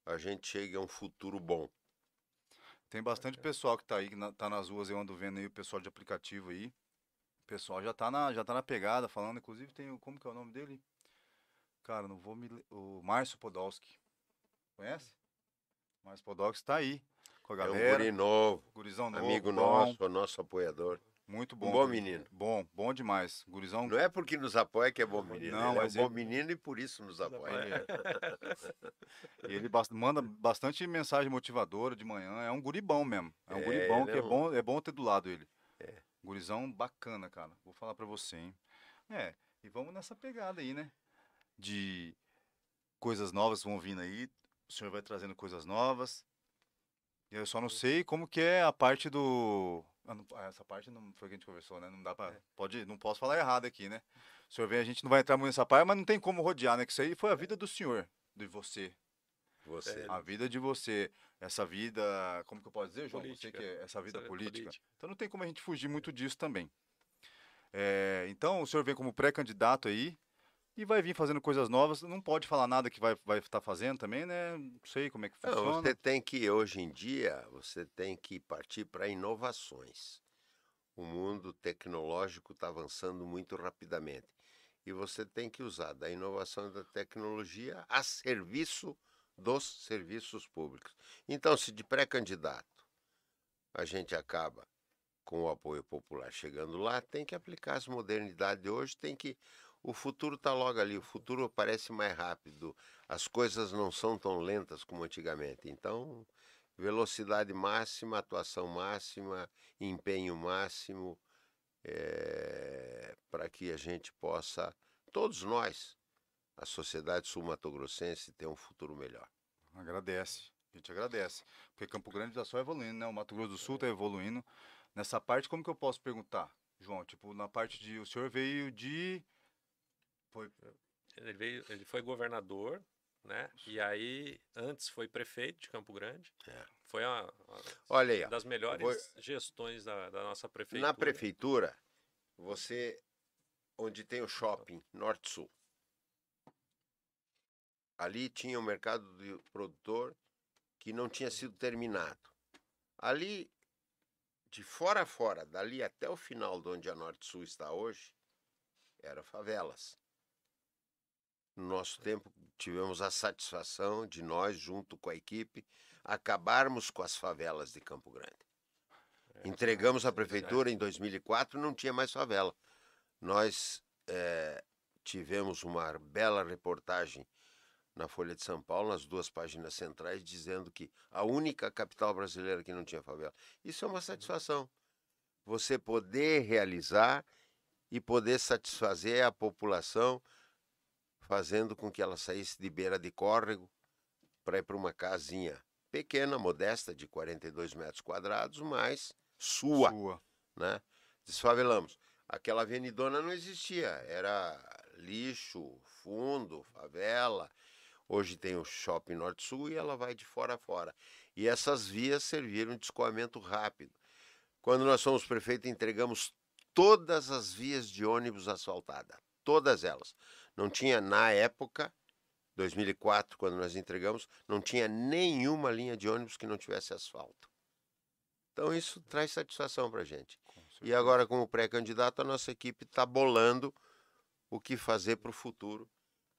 a gente chegue a um futuro bom. Tem bastante pessoal que tá aí, que na- tá nas ruas, eu ando vendo aí o pessoal de aplicativo aí. O pessoal já tá na, já tá na pegada, falando, inclusive tem o, como que é o nome dele? Cara, não vou me, o Márcio Podolski. Conhece? Márcio Podolski tá aí, com a É um galera, guri novo, gurizão novo, amigo bom, nosso, nosso apoiador. Muito bom. Um bom menino. Bom, bom demais. Gurizão, Não é porque nos apoia que é bom menino, Não, ele é um mas bom ele- menino e por isso nos apoia. e ele manda bastante mensagem motivadora de manhã, é um guri bom mesmo. É um É, guri bom ele que é é um- bom, é bom ter do lado ele. É. Gurizão bacana, cara. Vou falar pra você, hein? É, e vamos nessa pegada aí, né? De coisas novas vão vindo aí. O senhor vai trazendo coisas novas. E eu só não sei como que é a parte do. Ah, não- ah, essa parte não foi que a gente conversou, né? Não dá pra. Pode, não posso falar errado aqui, né? O senhor vem, a gente não vai entrar muito nessa parte, mas não tem como rodear, né? Que isso aí foi a vida do senhor, de você. Você. A vida de você. Essa vida. Como que eu posso dizer, João? Você Política. que é essa vida Essa política. Então não tem como a gente fugir muito disso também. É, então o senhor vem como pré-candidato aí e vai vir fazendo coisas novas. Não pode falar nada que vai vai estar fazendo também, né? Não sei como é que Não, funciona. você tem que, hoje em dia, você tem que partir para inovações. O mundo tecnológico está avançando muito rapidamente. E você tem que usar da inovação e da tecnologia a serviço dos serviços públicos. Então, se de pré-candidato a gente acaba com o apoio popular chegando lá, tem que aplicar as modernidades de hoje, tem que o futuro está logo ali, o futuro parece mais rápido. As coisas não são tão lentas como antigamente. Então, velocidade máxima, atuação máxima, empenho máximo, é, para que a gente possa, todos nós, a sociedade sul-mato-grossense, ter um futuro melhor. Agradece, a gente agradece. Porque Campo Grande está só evoluindo, né? O Mato Grosso do Sul está evoluindo. Nessa parte, como que eu posso perguntar, João? Tipo, na parte de. O senhor veio de. Foi. Ele, veio, ele foi governador, né? E aí, antes foi prefeito de Campo Grande. É. Foi uma, uma Olha aí, das melhores vou- gestões da, da nossa prefeitura. na prefeitura, você, onde tem o shopping Norte-Sul, ali tinha o mercado do produtor que não tinha sido terminado. Ali, de fora a fora, dali até o final de onde a Norte-Sul está hoje, era favelas. No nosso tempo, tivemos a satisfação de nós, junto com a equipe, acabarmos com as favelas de Campo Grande. É, Entregamos a prefeitura em 2004, não tinha mais favela. Nós eh, tivemos uma bela reportagem na Folha de São Paulo, nas duas páginas centrais, dizendo que a única capital brasileira que não tinha favela. Isso é uma satisfação. Você poder realizar e poder satisfazer a população, fazendo com que ela saísse de beira de córrego para ir para uma casinha pequena, modesta, de 42 metros quadrados, mas sua Sua. né? Desfavelamos. Aquela avenidona não existia, era lixo, fundo, favela. Hoje tem o Shopping Norte-Sul e ela vai de fora a fora. E essas vias serviram de escoamento rápido. Quando nós fomos prefeito, entregamos todas as vias de ônibus asfaltadas, todas elas. Não tinha na época, 2004, quando nós entregamos, não tinha nenhuma linha de ônibus que não tivesse asfalto. Então isso traz satisfação para a gente. E agora, como pré-candidato, a nossa equipe está bolando o que fazer para o futuro,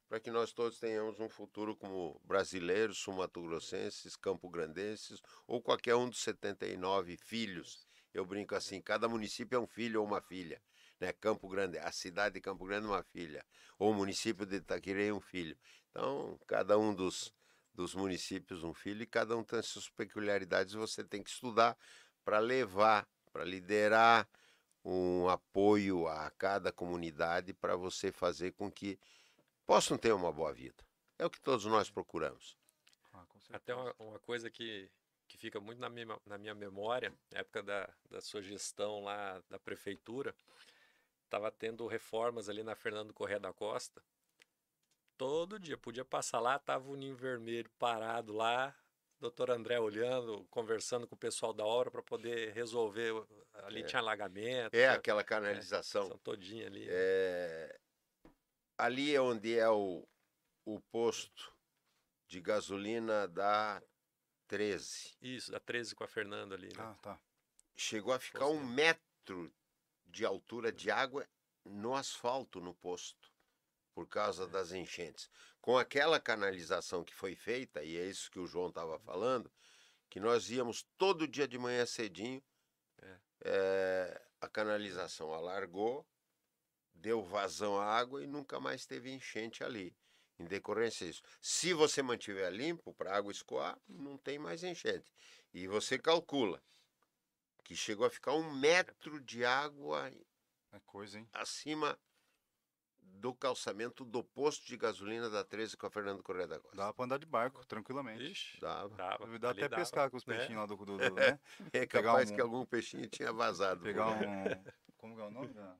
para que nós todos tenhamos um futuro como brasileiros, sul-mato-grossenses, campo-grandenses, ou qualquer um dos 79 filhos. Eu brinco assim, cada município é um filho ou uma filha. Né? Campo Grande, a cidade de Campo Grande é uma filha, ou o município de Itaquirei é um filho. Então, cada um dos, dos municípios um filho e cada um tem as suas peculiaridades, você tem que estudar para levar, para liderar um apoio a cada comunidade para você fazer com que possam ter uma boa vida. É o que todos nós procuramos. Ah. Até uma, uma coisa que, que fica muito na minha, na minha memória, na época da, da sua gestão lá da prefeitura, estava tendo reformas ali na Fernando Correia da Costa. Todo dia, podia passar lá, tava o ninho vermelho parado lá, doutor André olhando, conversando com o pessoal da obra para poder resolver. o- Ali É. tinha alagamento, É aquela canalização. são todinha ali. né? É, ali é onde é o, o posto de gasolina da 13. Isso, da 13 com a Fernanda ali. Né? Ah, tá. Chegou a ficar Posto, um metro de altura de água no asfalto no posto, por causa das enchentes. Com aquela canalização que foi feita, e é isso que o João estava falando, que nós íamos todo dia de manhã cedinho, É. eh, a canalização alargou, deu vazão à água e nunca mais teve enchente ali. Em decorrência disso. Se você mantiver limpo para a água escoar, não tem mais enchente. E você calcula que chegou a ficar um metro de água É coisa, hein? acima do calçamento do posto de gasolina da 13 com a Fernando Correia da Costa. Dá pra andar de barco, tranquilamente. Ixi, Dava. dava. Dá até dava, pescar com os né? peixinhos lá do, do, do né? É pegar capaz um- que algum peixinho tinha vazado. Pegar um. Como que é o nome da,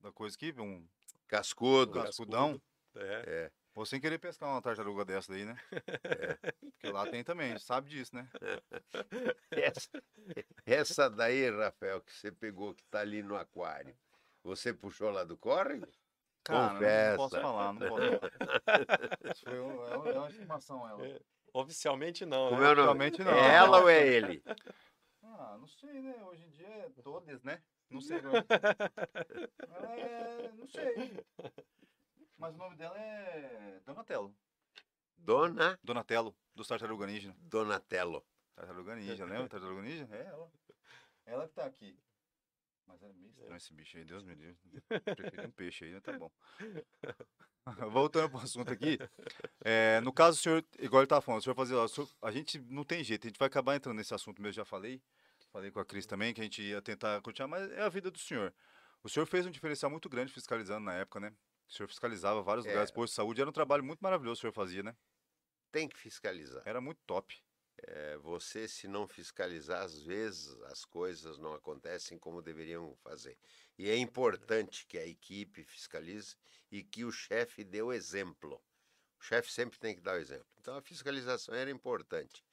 da coisa aqui? Um Cascudo. cascudão. É. É. Ou sem querer pescar uma tartaruga dessa daí, né? Porque lá tem também, a gente sabe disso, né? Essa, essa daí, Rafael, que você pegou, que tá ali no aquário, você puxou lá do córrego? Cara, Confessa. não posso falar, não posso falar. Foi um- é uma, é uma estimação ela. Oficialmente não, né? é o nome? Realmente não. É ela ou é ele? Ah, não sei, né? Hoje em dia é todas, né? Não sei. Ela é. Não sei. Mas o nome dela é Donatello. Dona Donatello, do Tartaruga Ninja. Donatello. Tartaruga Ninja, lembra? Tartaruga Ninja? É ela. Ela que tá aqui. Mas é meio estranho esse bicho aí, Deus me livre. Preferi um peixe aí, mas tá bom. Voltando pro assunto aqui. é, no caso, o senhor, igual ele tava falando, o senhor o senhor- a gente não tem jeito, a gente vai acabar entrando nesse assunto mesmo, já falei. Falei com a Cris também, que a gente ia tentar continuar, mas é a vida do senhor. O senhor fez um diferencial muito grande fiscalizando na época, né? O senhor fiscalizava vários É. lugares, postos de saúde, era um trabalho muito maravilhoso que o senhor fazia, né? Tem que fiscalizar. Era muito top. É, você, se não fiscalizar, às vezes as coisas não acontecem como deveriam fazer. E é importante que a equipe fiscalize e que o chefe dê o exemplo. O chefe sempre tem que dar o exemplo. Então a fiscalização era importante.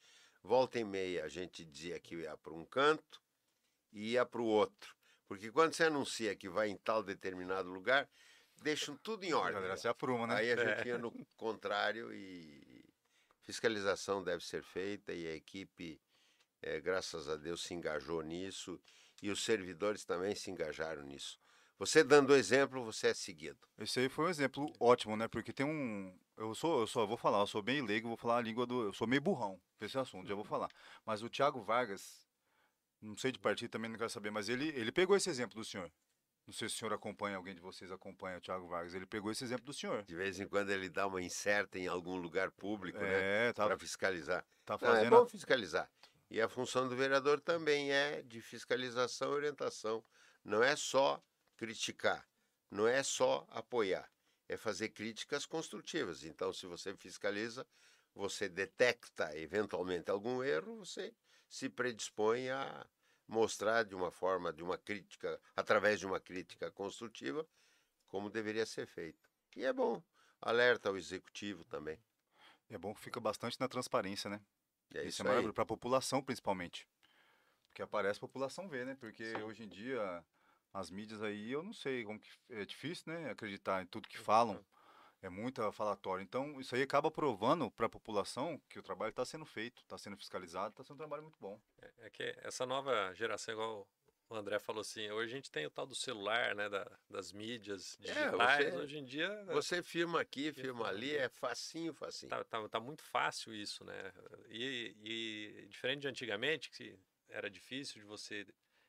Volta e meia a gente dizia que ia para um canto e ia para o outro. Porque quando você anuncia que vai em tal determinado lugar, deixam tudo em A ordem. galera se apruma, né? Aí a gente É. ia no contrário e fiscalização deve ser feita e a equipe, eh, graças a Deus, se engajou nisso e os servidores também se engajaram nisso. Você dando exemplo, você é seguido. Esse aí foi um exemplo ótimo, né? Porque tem um. Eu sou, eu só vou falar, eu sou bem leigo, vou falar a língua do. Eu sou meio burrão pra esse assunto, já vou falar. Mas o Thiago Vargas, não sei de partido também, não quero saber, mas ele, ele pegou esse exemplo do senhor. Não sei se o senhor acompanha, alguém de vocês acompanha o Thiago Vargas. Ele pegou esse exemplo do senhor. De vez em quando ele dá uma incerta em algum lugar público, né? É, tá, Para fiscalizar. tá Não, é fazendo. bom fiscalizar. E a função do vereador também é de fiscalização e orientação. Não é só criticar, não é só apoiar, é fazer críticas construtivas. Então, se você fiscaliza, você detecta eventualmente algum erro, você se predispõe a mostrar de uma forma, de uma crítica, através de uma crítica construtiva, como deveria ser feito. E é bom. Alerta ao executivo também. É bom que fica bastante na transparência, né? É isso isso é maravilhoso, pra população principalmente. Porque aparece a população ver, né? Porque hoje em dia, as mídias aí, eu não sei como que. É difícil, né? Acreditar em tudo que falam. É muita falatória. Então, isso aí acaba provando para a população que o trabalho está sendo feito, está sendo fiscalizado, está sendo um trabalho muito bom. É, é que essa nova geração, igual o André falou assim, hoje a gente tem o tal do celular, né, da- das mídias digitais. você- hoje em dia Você filma aqui, filma ali, é facinho, facinho. tá, tá, tá muito fácil isso, né? E, e diferente de antigamente, que era difícil de você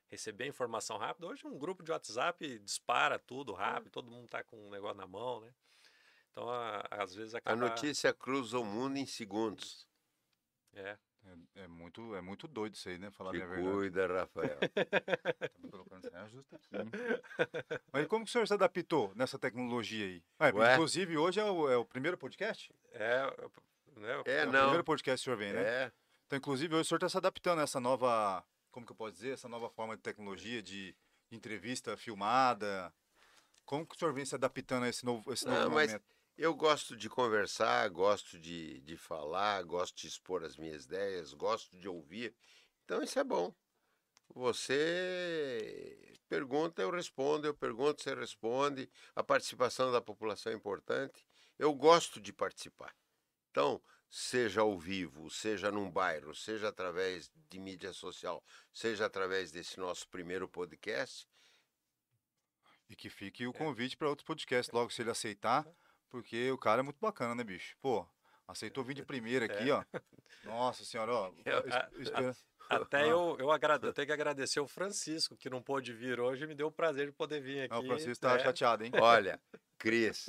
receber informação rápida, hoje um grupo de WhatsApp dispara tudo rápido, todo mundo tá com um negócio na mão, né? Então, a- às vezes A acaba... notícia cruza o mundo em segundos. É, É, é muito, é muito doido isso aí, né? Falar Te bem a verdade. cuida, Rafael. Tá me colocando assim, ajusta aqui. hein? Mas como que o senhor se adaptou nessa tecnologia aí? Ué? Inclusive, hoje é o, é o primeiro podcast? é, né? É, o não. primeiro podcast que o senhor vem, né? É, Então, inclusive, hoje o senhor está se adaptando a essa nova, como que eu posso dizer, essa nova forma de tecnologia de entrevista filmada. Como que o senhor vem se adaptando a esse novo, esse novo Não, mas- momento? Eu gosto de conversar, gosto de, de falar, gosto de expor as minhas ideias, gosto de ouvir. Então isso é bom. Você pergunta, eu respondo, eu pergunto, você responde. A participação da população é importante. Eu gosto de participar. Então, seja ao vivo, seja num bairro, seja através de mídia social, seja através desse nosso primeiro podcast, E que fique o convite para outros podcasts logo se ele aceitar, porque o cara é muito bacana, né, bicho? Pô, aceitou vir de primeira aqui, ó. Nossa senhora, ó. Eu- a- Até Ah. eu, eu, agrade, eu tenho que agradecer o Francisco, que não pôde vir hoje, me deu o prazer de poder vir aqui. Ah, o Francisco tá né? chateado, hein? Olha, Cris,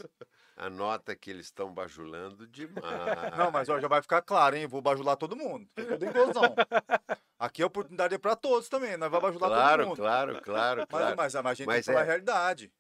anota que eles estão bajulando demais. Não, mas ó, já vai ficar claro, hein? Vou bajular todo mundo. Tem tudo inclusão. Aqui a oportunidade é para todos também, nós vamos bajular todo Claro, mundo. claro, claro, Mas, claro. mas, mas a gente Mas tem que falar é- a realidade.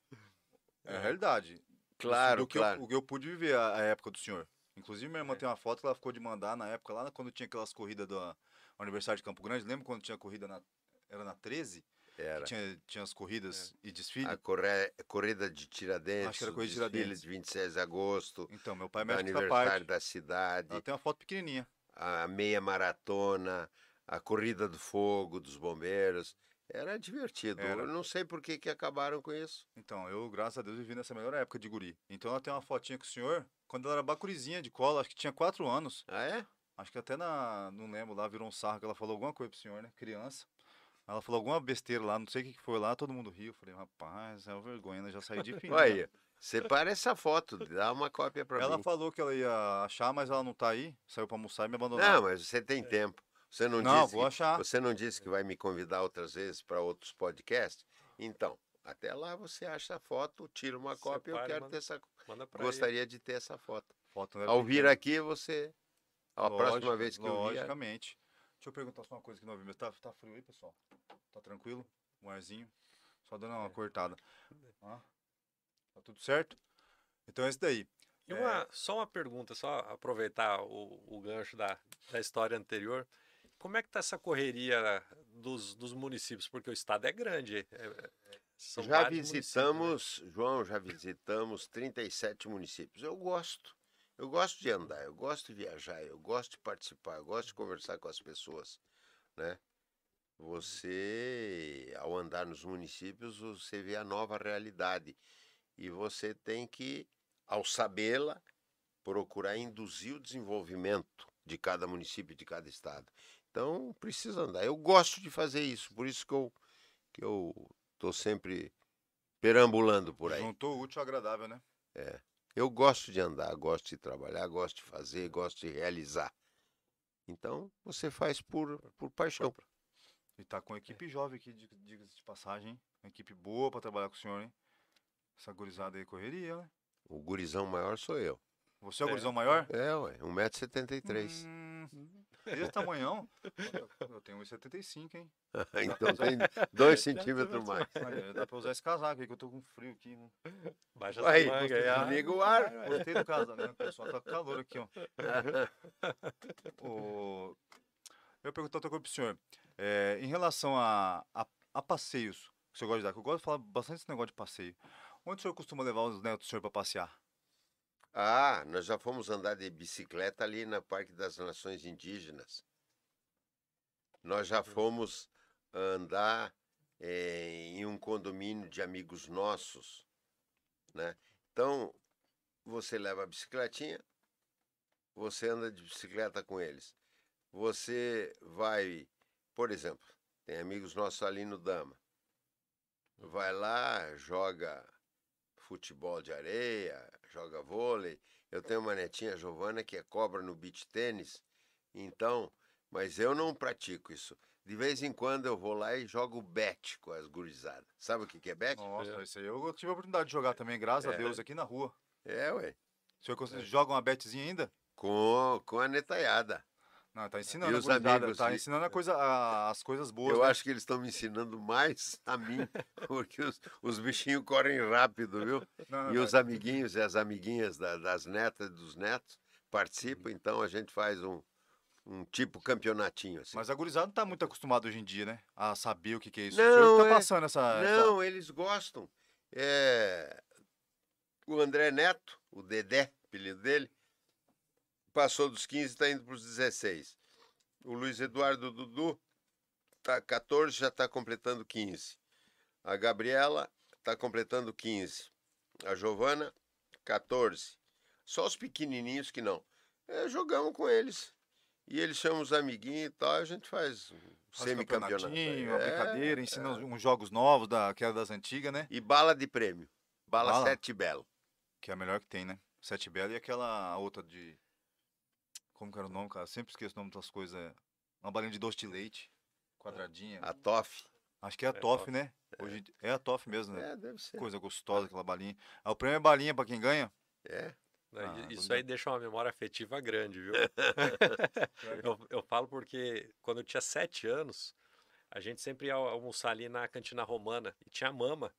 É a É. realidade. Claro, do que claro. Eu, o que eu pude viver a, a época do senhor. Inclusive, minha irmã É. tem uma foto que ela ficou de mandar na época, lá quando tinha aquelas corridas da Universidade de Campo Grande. Lembra quando tinha corrida na. Era na 13? Que Era. tinha, tinha as corridas e desfile? A corre- corrida de Tiradentes, Acho que era corrida de Tiradentes. de 26 de agosto, Então, meu pai mexe aniversário parte. da cidade, Ela tem uma foto pequenininha. a meia maratona, a corrida do fogo, dos bombeiros. Era divertido. Era. Eu não sei por que, que acabaram com isso. Então, eu, graças a Deus, vivi nessa melhor época de guri. Então, ela tem uma fotinha com o senhor, quando ela era bacurizinha de cola, acho que tinha quatro anos. Ah, é? Acho que até na. Não lembro lá, virou um sarro que ela falou alguma coisa pro senhor, né? Criança. Ela falou alguma besteira lá, não sei o que foi lá, todo mundo riu. Eu falei, rapaz, é uma vergonha, né? Já saí de. Olha aí, separa essa foto, dá uma cópia para Ela mim. falou que ela ia achar, mas ela não tá aí. Saiu pra almoçar e me abandonou. Não, mas você tem tempo. Você não, Não, disse vou que- achar. Você não disse que vai me convidar outras vezes para outros podcasts? Então, até lá você acha a foto, tira uma cópia, eu Separa e quero manda ter essa. Manda pra ele. Gostaria de ter essa foto. Foto, né? Ao vir aqui, você. A próxima Lógico, vez que eu vier. Logicamente. Deixa eu perguntar só uma coisa que não vi. Tá, tá frio aí, pessoal? Tá tranquilo? Um arzinho? Só dando uma É. cortada. Ó, tá tudo certo? Então é isso daí. E uma, só uma pergunta, só aproveitar o, o gancho da, da história anterior. Como é que está essa correria dos, dos municípios? Porque o estado é grande. é- é- são Já né? visitamos, João, já visitamos 37 municípios. Eu gosto. Eu gosto de andar, eu gosto de viajar, eu gosto de participar, eu gosto de conversar com as pessoas, né? Você, ao andar nos municípios, você vê a nova realidade e você tem que, ao sabê-la, procurar induzir o desenvolvimento de cada município, de cada estado. Então, precisa andar. Eu gosto de fazer isso, por isso que eu que eu tô sempre perambulando por aí. Juntou o útil ao agradável, né? Eu gosto de andar, gosto de trabalhar, gosto de fazer, gosto de realizar. Então, você faz por, por paixão. E tá com uma equipe jovem aqui, diga- diga-se de passagem, hein? Uma equipe boa pra trabalhar com o senhor, hein? Essa gurizada aí correria, né? O gurizão maior sou eu. Você é o É. gurizão maior? É, ué, 1,73m. Hum, esse tamanhão? Eu tenho 1,75, hein? então tem 2 centímetros mais. Olha, dá pra usar esse casaco aí, que eu tô com frio aqui. Né? Baixa Vai, as mangas Liga o ar. Gostei do casaco, pessoal. Tá com calor aqui, ó. O... Eu pergunto outra coisa pro senhor. É, em relação a, a, a passeios, que o senhor gosta de dar, que eu gosto de falar bastante desse negócio de passeio. Onde o senhor costuma levar os netos do senhor pra passear? Ah, nós já fomos andar de bicicleta ali na Parque das Nações Indígenas. Nós já fomos andar eh, em um condomínio de amigos nossos, né? Então, você leva a bicicletinha, você anda de bicicleta com eles. Você vai, por exemplo, tem amigos nossos ali no Dama. Vai lá, joga futebol de areia, joga vôlei. Eu tenho uma netinha, Giovana, que é cobra no beach tênis. Então, mas eu não pratico isso. De vez em quando eu vou lá e jogo bet com as gurizadas. Sabe o que que é bet? Nossa, isso aí eu tive a oportunidade de jogar também, graças a É. Deus, aqui na rua. É, ué. O senhor cons- joga uma betezinha ainda? Com, com a netaiada. Não, tá ensinando E os amigos tá ensinando a coisa, a- as coisas boas. eu né? acho que eles estão me ensinando mais a mim, porque os, os bichinhos correm rápido, viu? Não, não, E os amiguinhos e as amiguinhas da- das netas e dos netos participam, então a gente faz um, um tipo campeonatinho. Assim. Mas a gurizada não tá muito acostumada hoje em dia, né? A saber o que, que é isso. Não, o que tá é- passando essa. essa- Não, eles gostam. É, O André Neto, o Dedé, apelido dele, passou dos 15 e está indo para os 16. O Luiz Eduardo Dudu tá 14, já está completando 15. A Gabriela está completando 15. A Giovana, 14. Só os pequenininhos que não. É, jogamos com eles. E eles chamam os amiguinhos e tal, a gente faz faz semicampeonato. aí. uma É, brincadeira, ensina uns- uns jogos novos, da, que era das antigas, né? E bala de prêmio. Bala, Bala? sete belo. Que é a melhor que tem, né? Sete Bela e aquela outra de. Como que era o nome, cara? Sempre esqueço o nome das coisas. Uma balinha de doce de leite. Quadradinha. A Toff. Acho que é a É Toff, Toff. né? Hoje é a Toff mesmo, né? É, deve ser. Coisa gostosa aquela balinha. Ah, o prêmio é balinha pra quem ganha. É. Ah, Isso aí deixa uma memória afetiva grande, viu? eu, eu falo porque quando eu tinha sete anos, a gente sempre ia almoçar ali na cantina romana e tinha mama.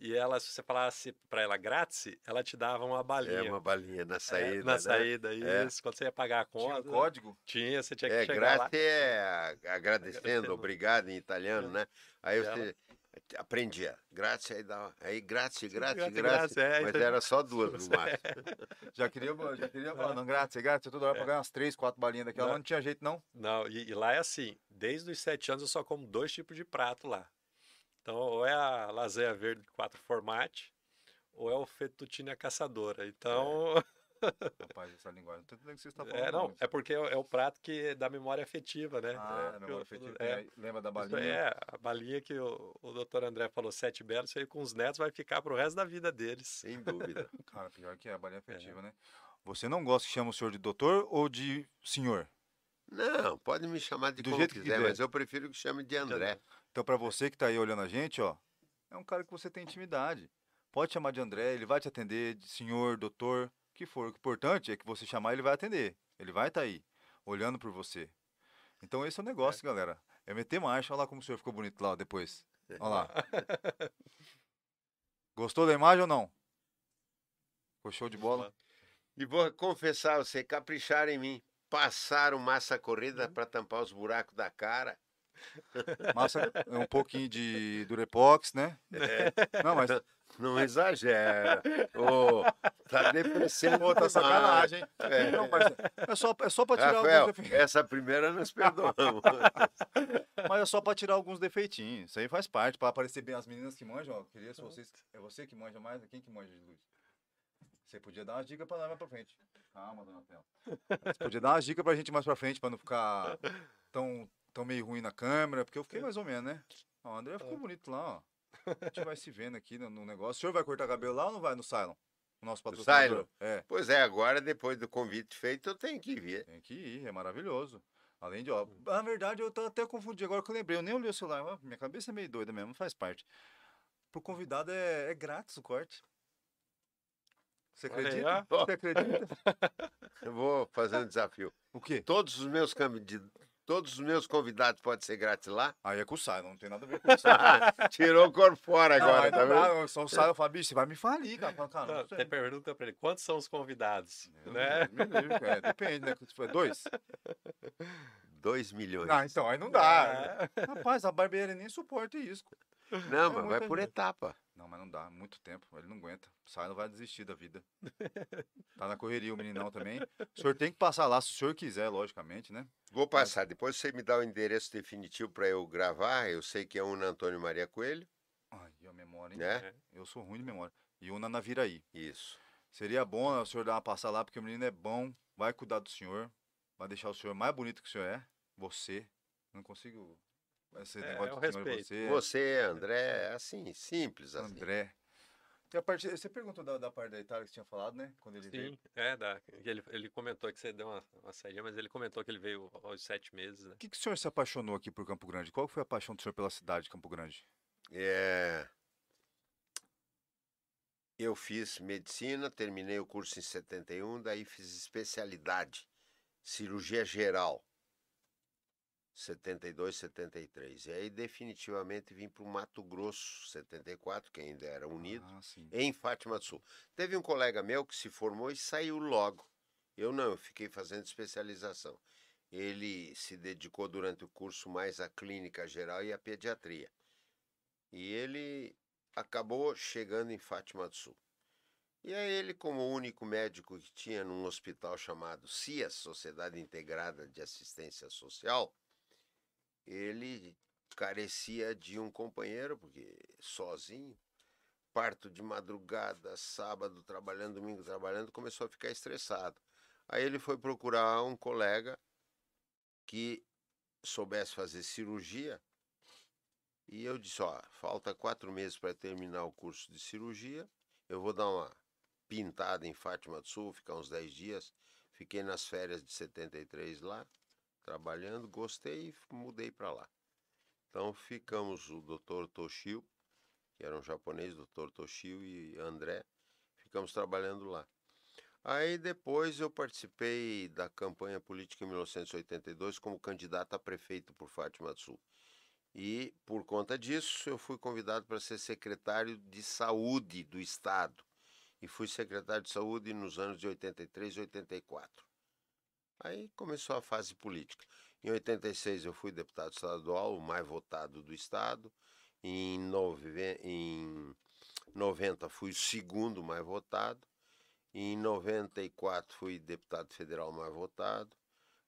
E ela, se você falasse pra ela grátis, ela te dava uma balinha. É uma balinha na É, saída. na né? saída, É. isso. Quando você ia pagar a Tinha um conta, código. tinha, você tinha que É, chegar lá. é agradecendo, Agradecendo. obrigado em italiano, né? Aí E ela- você aprendia. Grazie, aí dava. Aí grazie. grazie, é, Mas então- era só duas no máximo. Já queria, já queria falar, não, grátis, grátis, toda hora pra ganhar umas três, quatro balinhas daquela, Não. não tinha jeito não. Não, e, e lá é assim, desde os sete anos eu só como dois tipos de prato lá. Então, ou é a lasanha verde de quatro formate, ou é o fettuccine a caçadora. Então, Rapaz, essa linguagem, não tô entendendo o que você está falando. é, não, é porque é, é o prato que dá memória afetiva, né? Ah, É, memória afetiva, é, tem lembra da balinha? é, a balinha que o, o doutor André falou, sete belos, aí com os netos vai ficar pro resto da vida deles. Sem dúvida. Cara, pior que é a balinha afetiva, né? Você não gosta que chama o senhor de doutor ou de senhor? Não, pode me chamar de Do como jeito que quiser, quiser. mas eu prefiro que chame de André. Então, pra você que tá aí olhando a gente, ó, é um cara que você tem intimidade. Pode chamar de André, ele vai te atender, de senhor, doutor, o que for. O importante é que você chamar, ele vai atender. Ele vai estar aí, olhando por você. Então esse é o negócio, galera. É meter marcha. Olha lá como o senhor ficou bonito lá depois. Olha lá. Gostou da imagem ou não? Ficou show de bola? E vou confessar, você capricharam em mim. Passaram massa corrida para tampar os buracos da cara. Massa, é um pouquinho de Durepox, né? É, Não, mas não exagera. Ô, tá depreciando. Pô, tá sacanagem? É. Não, mas é só, é só pra tirar Rafael, alguns defeitinhos. essa primeira nós perdoamos. Mas é só pra tirar alguns defeitinhos. Isso aí faz parte, pra aparecer bem as meninas que manjam. Ó, queria se vocês. É você que manja mais? Quem que manja de luz? Você podia dar umas dicas pra nós mais pra frente. Calma, dona Tela. Você podia dar umas dicas pra gente mais pra frente, pra não ficar tão, tão meio ruim na câmera, porque eu fiquei mais ou menos, né? Ó, o André ficou bonito lá, ó. A gente vai se vendo aqui no, no negócio. O senhor vai cortar cabelo lá ou não vai no Cylon? O nosso patrocinador? Cylon? É. Pois é, agora, depois do convite feito, eu tenho que vir. Tem que ir, é maravilhoso. Além de, ó, na verdade eu tô até confundido agora que eu lembrei, eu nem olhei o celular, ó, minha cabeça é meio doida mesmo, faz parte. Pro convidado é, é grátis o corte. Você acredita? Você acredita? Eu vou fazer um desafio. O quê? Todos os meus, de- todos os meus convidados podem ser grátis lá? Aí é com o Silon, não tem nada a ver com o. Tirou o corpo fora Não, agora, tá não vendo? dá, só o Silon eu falo, bicho, você vai me falir, cara. Falo, Cara, Não, não pergunta pra ele, quantos são os convidados? Deus né? livre, é, depende, né? Tipo, é dois? Dois milhões. Ah, então aí não dá. Rapaz, a barbearia nem suporta isso. Não, é mas vai por etapa. Não, mas não dá, muito tempo. Ele não aguenta. O Silon vai desistir da vida. Tá na correria o meninão também. O senhor tem que passar lá, se o senhor quiser, logicamente, né? Vou passar. Depois você me dá o endereço definitivo para eu gravar. Eu sei que é um na Antônio Maria Coelho, Ai, a memória, hein? né? Eu sou ruim de memória. E uma na Viraí. Isso. Seria bom o senhor dar uma passada lá, porque o menino é bom, vai cuidar do senhor, vai deixar o senhor mais bonito que o senhor é. Você. Não consigo. Esse É, negócio é o de respeito. você. Você, André, é assim, simples assim. André. E a parte, você perguntou da, da parte da Itália que você tinha falado, né? Quando ele veio. Sim, é, dá. Ele, ele comentou que você deu uma, uma saída, mas ele comentou que ele veio aos sete meses, né? O que, que o senhor se apaixonou aqui por Campo Grande? Qual foi a paixão do senhor pela cidade de Campo Grande? É... Eu fiz medicina, terminei o curso em 71, daí fiz especialidade, cirurgia geral, 72, 73. E aí definitivamente vim para o Mato Grosso, 74, que ainda era unido, Ah, em Fátima do Sul. Teve um colega meu que se formou e saiu logo. Eu não, eu fiquei fazendo especialização. Ele se dedicou durante o curso mais à clínica geral e à pediatria. E ele acabou chegando em Fátima do Sul. E aí ele, como o único médico que tinha num hospital chamado CIAS, Sociedade Integrada de Assistência Social, ele carecia de um companheiro, porque sozinho, parto de madrugada, sábado trabalhando, domingo trabalhando, começou a ficar estressado. Aí ele foi procurar um colega que soubesse fazer cirurgia. E eu disse, ó, falta quatro meses para terminar o curso de cirurgia. Eu vou dar uma pintada em Fátima do Sul, ficar uns 10 dias. Fiquei nas férias de 73 lá, trabalhando, gostei e mudei para lá. Então ficamos o Dr. Toshio, que era um japonês, Dr. Toshio e André, ficamos trabalhando lá. Aí depois eu participei da campanha política em 1982 como candidato a prefeito por Fátima do Sul. E por conta disso eu fui convidado para ser secretário de saúde do estado. E fui secretário de saúde nos anos de 83 e 84. Aí começou a fase política. Em 86 eu fui deputado estadual, o mais votado do estado. Em, nove... em 90 fui o segundo mais votado. Em 94 fui deputado federal mais votado.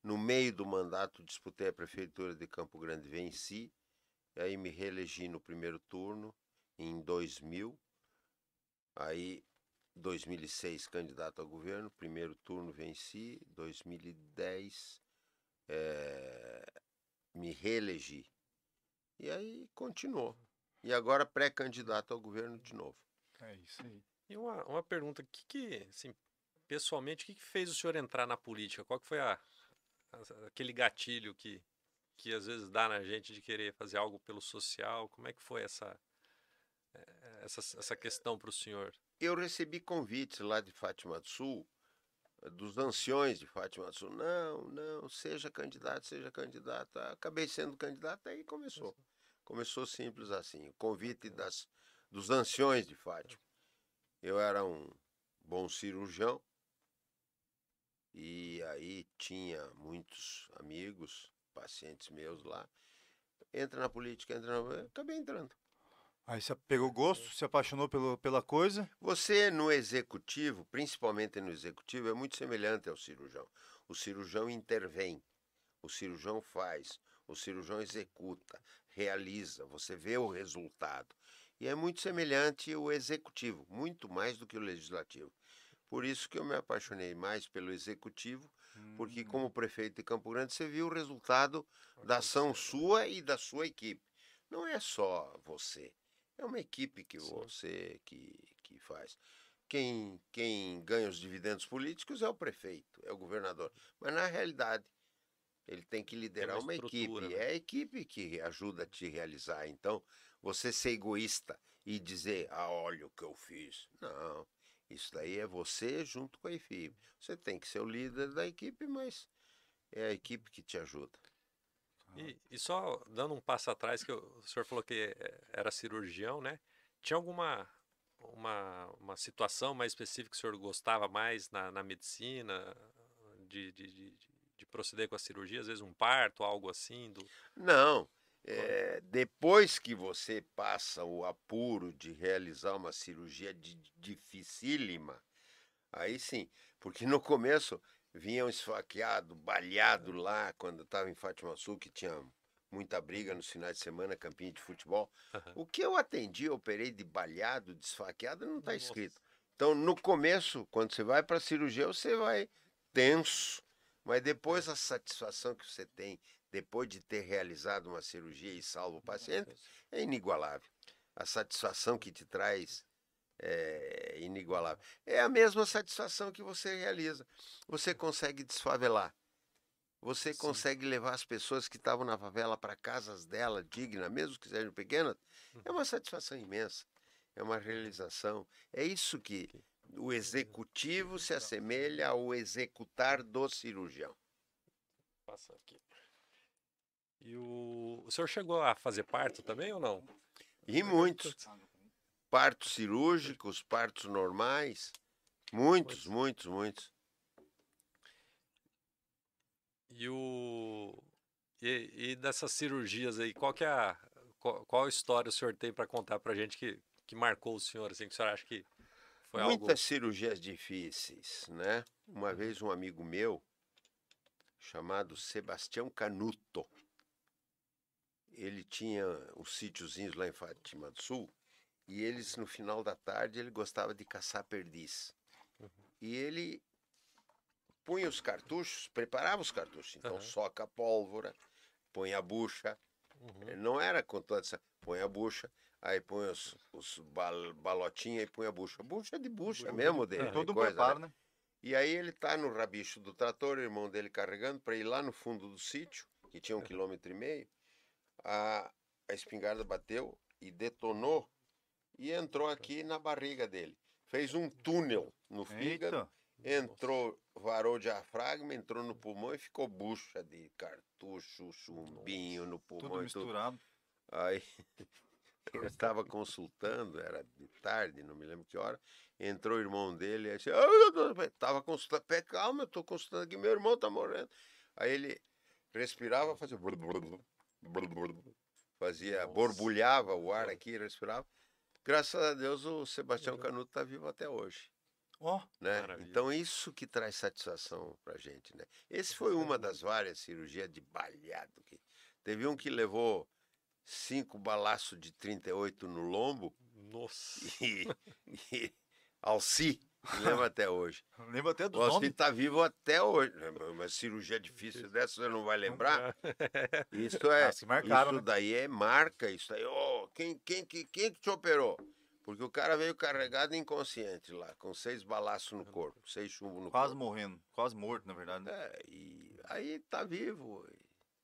No meio do mandato disputei a prefeitura de Campo Grande, venci. Aí me reelegi no primeiro turno em 2000. Aí 2006 candidato ao governo, primeiro turno venci. 2010 é, me reelegi. E aí continuou. E agora pré-candidato ao governo de novo. É isso aí. E uma, uma pergunta, que que, assim, pessoalmente, o que, que fez o senhor entrar na política? Qual que foi a, a- aquele gatilho que, que às vezes dá na gente de querer fazer algo pelo social? Como é que foi essa, essa, essa questão para o senhor? Eu recebi convites lá de Fátima do Sul, dos anciões de Fátima do Sul. Não, não, seja candidato, seja candidato. Acabei sendo candidato, aí começou. Começou simples assim, o convite das, dos anciões de Fátima. Eu era um bom cirurgião e aí tinha muitos amigos, pacientes meus lá. Entra na política, entra na... Acabei entrando. Aí você pegou gosto, se apaixonou pelo, pela coisa? Você no executivo, principalmente no executivo, é muito semelhante ao cirurgião. O cirurgião intervém, o cirurgião faz, o cirurgião executa, realiza, você vê o resultado. E é muito semelhante o executivo, muito mais do que o legislativo. Por isso que eu me apaixonei mais pelo executivo, porque como prefeito de Campo Grande você viu o resultado da ação sua e da sua equipe. Não é só você, é uma equipe que Sim. você que, que faz. Quem, quem ganha os dividendos políticos é o prefeito, é o governador. Mas na realidade, ele tem que liderar uma uma, equipe. né? É a equipe que ajuda a te realizar. Então, você ser egoísta e dizer, ah, olha o que eu fiz. Não. Isso daí é você junto com a equipe. Você tem que ser o líder da equipe, mas é a equipe que te ajuda. E, e só dando um passo atrás, que o senhor falou que eh, era cirurgião, né? Tinha alguma uma, uma situação mais específica que o senhor gostava mais na, na medicina, de, de, de, de proceder com a cirurgia? Às vezes um parto, algo assim? Do... Não. é, depois que você passa o apuro de realizar uma cirurgia di- dificílima, aí sim. Porque no começo vinham esfaqueado, balhado lá, quando estava em Fátima Sul, que tinha muita briga nos finais de semana, campinho de futebol. O que eu atendi, eu operei de balhado, de esfaqueado, não está escrito. Então, no começo, quando você vai para a cirurgia, você vai tenso, mas depois a satisfação que você tem, depois de ter realizado uma cirurgia e salvo o paciente, é inigualável. A satisfação que te traz é inigualável. É a mesma satisfação que você realiza. Você consegue desfavelar. Você Sim. consegue levar as pessoas que estavam na favela para casas dela, dignas, mesmo que sejam pequenas. É uma satisfação imensa. É uma realização. É isso que o executivo se assemelha ao executar do cirurgião. Passa aqui. E o, o senhor chegou a fazer parto também ou não? E muitos. Partos cirúrgicos, partos normais. Muitos, muitos, muitos. E o e, e dessas cirurgias aí, qual que é a qual, qual história o senhor tem para contar pra gente que, que marcou o senhor assim, que o senhor acha que foi algo Muitas cirurgias difíceis, né? Uma vez um amigo meu, chamado Sebastião Canuto, ele tinha os sítiozinhos lá em Fátima do Sul, e eles, no final da tarde, ele gostava de caçar perdiz. E ele punha os cartuchos, preparava os cartuchos, então Aham. soca a pólvora, põe a bucha, Uhum. não era com toda essa. Põe a bucha, aí põe os, os bal, balotinhas e põe a bucha. Bucha de bucha mesmo dele. Aham. Todo coisa, né? preparo, né? E aí ele tá no rabicho do trator, o irmão dele carregando, para ir lá no fundo do sítio, que tinha um quilômetro e meio. A, a espingarda bateu e detonou e entrou aqui na barriga dele. Fez um túnel no fígado, Eita. entrou, varou o diafragma, entrou no pulmão e ficou bucha de cartucho, chumbinho no pulmão Tudo e tudo. misturado. Aí eu estava consultando, era de tarde, não me lembro que hora. Entrou o irmão dele, aí disse, estava consultando, pé, calma, eu estou consultando aqui, meu irmão está morrendo. Aí ele respirava, fazia. Fazia, Nossa. borbulhava o ar aqui, respirava. Graças a Deus o Sebastião Legal. Canuto está vivo até hoje. Ó, Né? Maravilha. Então, isso que traz satisfação pra gente, né? Esse foi uma das várias cirurgias de balhado. Que... Teve um que levou cinco balaços de 38 no lombo Nossa. e, e Alci, lembro até hoje. lembro até do Alci nome. tá vivo até hoje. Uma cirurgia difícil dessa, você não vai lembrar? Isso é. Ah, se marcaram, isso né? daí é marca, isso aí. Ô, quem, quem, que- quem que te operou? Porque o cara veio carregado inconsciente lá, com seis balaços no corpo, seis chumbos no Quase corpo. morrendo. Quase morto, na verdade. né? É, e aí tá vivo.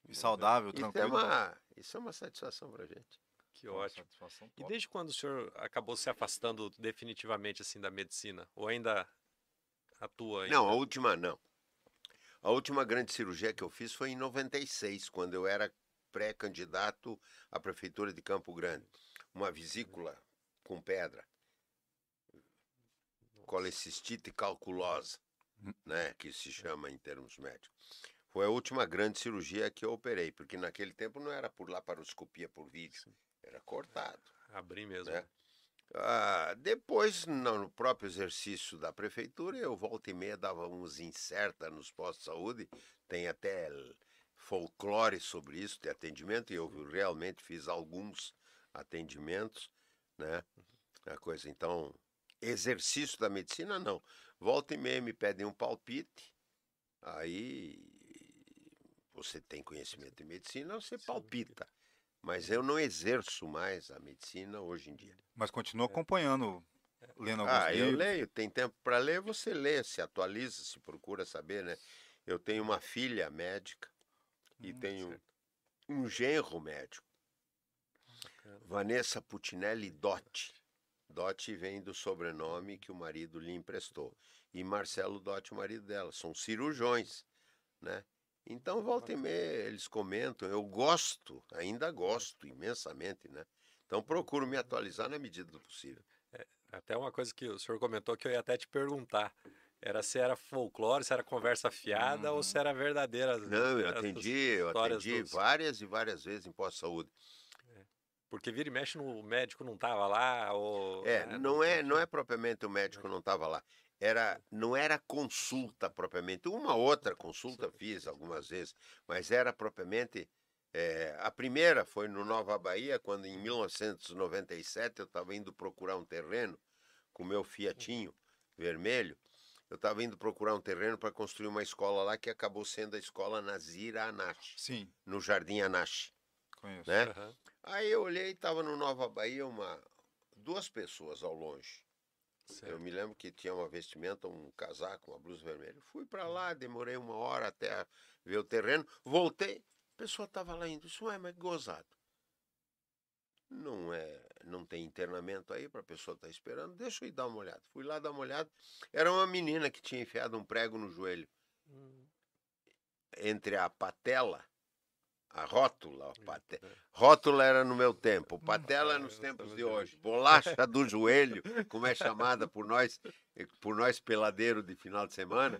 E saudável, Isso é, tranquilo. uma, isso é uma satisfação pra gente. Que Uma ótimo. satisfação E desde quando o senhor acabou se afastando definitivamente assim da medicina? Ou ainda atua ainda? Não, a última não. A última grande cirurgia que eu fiz foi em 96, quando eu era pré-candidato à prefeitura de Campo Grande. Uma vesícula com pedra, colecistite calculosa, né, que se chama em termos médicos. Foi a última grande cirurgia que eu operei, porque naquele tempo não era por laparoscopia por vídeo, era cortado. Abrir mesmo. né? Ah, depois, no próprio exercício da prefeitura, eu volta e meia dava uns incerta nos postos de saúde, tem até folclore sobre isso de atendimento, e eu realmente fiz alguns atendimentos, né? A coisa, então, exercício da medicina, não. Volta e meia me pedem um palpite, aí você tem conhecimento de medicina, você palpita. Mas eu não exerço mais a medicina hoje em dia. Mas continua acompanhando, lendo alguns Ah, eu livros. leio, tem tempo para ler, você lê, se atualiza, se procura saber, né? Eu tenho uma filha médica e Hum, tenho certo. um genro médico, Bacana. Vanessa Putinelli Dotti. Dotti vem do sobrenome que o marido lhe emprestou. E Marcelo Dotti, o marido dela. São cirurgiões, né? Então, volta e meia, eles comentam. Eu gosto, ainda gosto imensamente, né? Então, procuro me atualizar na medida do possível. Até uma coisa que o senhor comentou que eu ia até te perguntar. Era se era folclore, se era conversa fiada ou Uhum. se era verdadeira. Não, eu atendi, eu atendi dos- várias e várias vezes em pós-saúde. Porque vira e mexe, no, o médico não tava lá, ou... É, né, não é, não é propriamente o médico não estava lá. Era, não era consulta propriamente. Uma outra consulta fiz algumas vezes, mas era propriamente. é, a primeira foi no Nova Bahia, quando em 1997 eu estava indo procurar um terreno com meu Fiatinho vermelho. Eu estava indo procurar um terreno para construir uma escola lá que acabou sendo a escola Nazira Anache, Sim, no Jardim Anache. conheço. né? Aham. Aí eu olhei, estava no Nova Bahia uma, duas pessoas ao longe. Eu Certo. me lembro que tinha uma vestimenta, um casaco, uma blusa vermelha. Fui para lá, demorei uma hora até ver o terreno, voltei, a pessoa estava lá indo. Isso é, mas gozado. Não é, não tem internamento aí para a pessoa estar esperando. Deixa eu ir dar uma olhada. Fui lá dar uma olhada. Era uma menina que tinha enfiado um prego no joelho Hum, entre a patela, a rótula, a pate- é. Rótula era no meu tempo, patela é nos tempos de hoje. Bolacha do joelho, como é chamada por nós, por nós peladeiro de final de semana.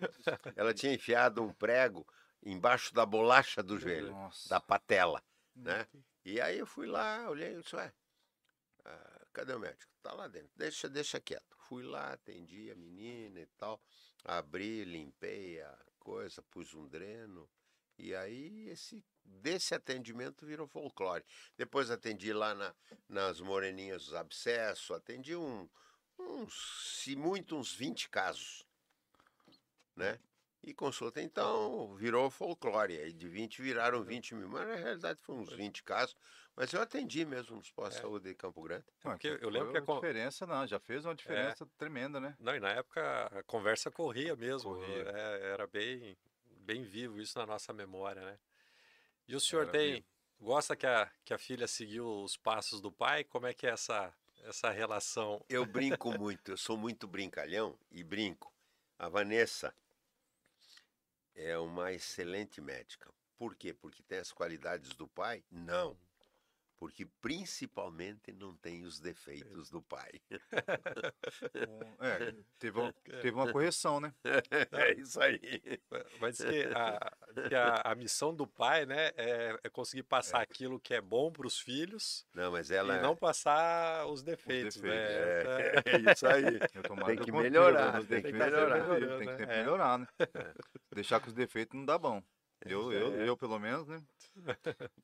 Ela tinha enfiado um prego embaixo da bolacha do joelho, Nossa. da patela, né? E aí eu fui lá, olhei e disse, ué, ah, cadê o médico? Tá lá dentro, deixa, deixa quieto. Fui lá, atendi a menina e tal, abri, limpei a coisa, pus um dreno, e aí esse, desse atendimento virou folclore. Depois atendi lá na, nas moreninhas dos abscessos, atendi um, uns, se muito, uns 20 casos, né? E consulta, então, virou folclore. Aí de 20 viraram 20 mil, mas na realidade foram uns 20 casos. Mas eu atendi mesmo nos postos de saúde de Campo Grande. Ué, porque eu lembro que a diferença, não, já fez uma diferença tremenda, né? Não, e na época a conversa corria mesmo. Corria. é, era bem, bem vivo isso na nossa memória, né? E o senhor Era tem. vivo. Gosta que a, que a filha seguiu os passos do pai? Como é que é essa, essa relação? Eu brinco muito, eu sou muito brincalhão e brinco. A Vanessa é uma excelente médica. Por quê? Porque tem as qualidades do pai? Não. Porque principalmente não tem os defeitos do pai. É, teve uma, teve uma correção, né? É isso aí. Mas diz que a, que a, a missão do pai, né, é, é conseguir passar aquilo que é bom para os filhos Não, mas ela e não passar os defeitos, defeitos, né? é, é isso aí. Tomara Tem que melhorar, né? tem que melhorar. Tem que né? É. melhorar, né? Deixar com os defeitos não dá bom. Eu, eu, eu, pelo menos, né?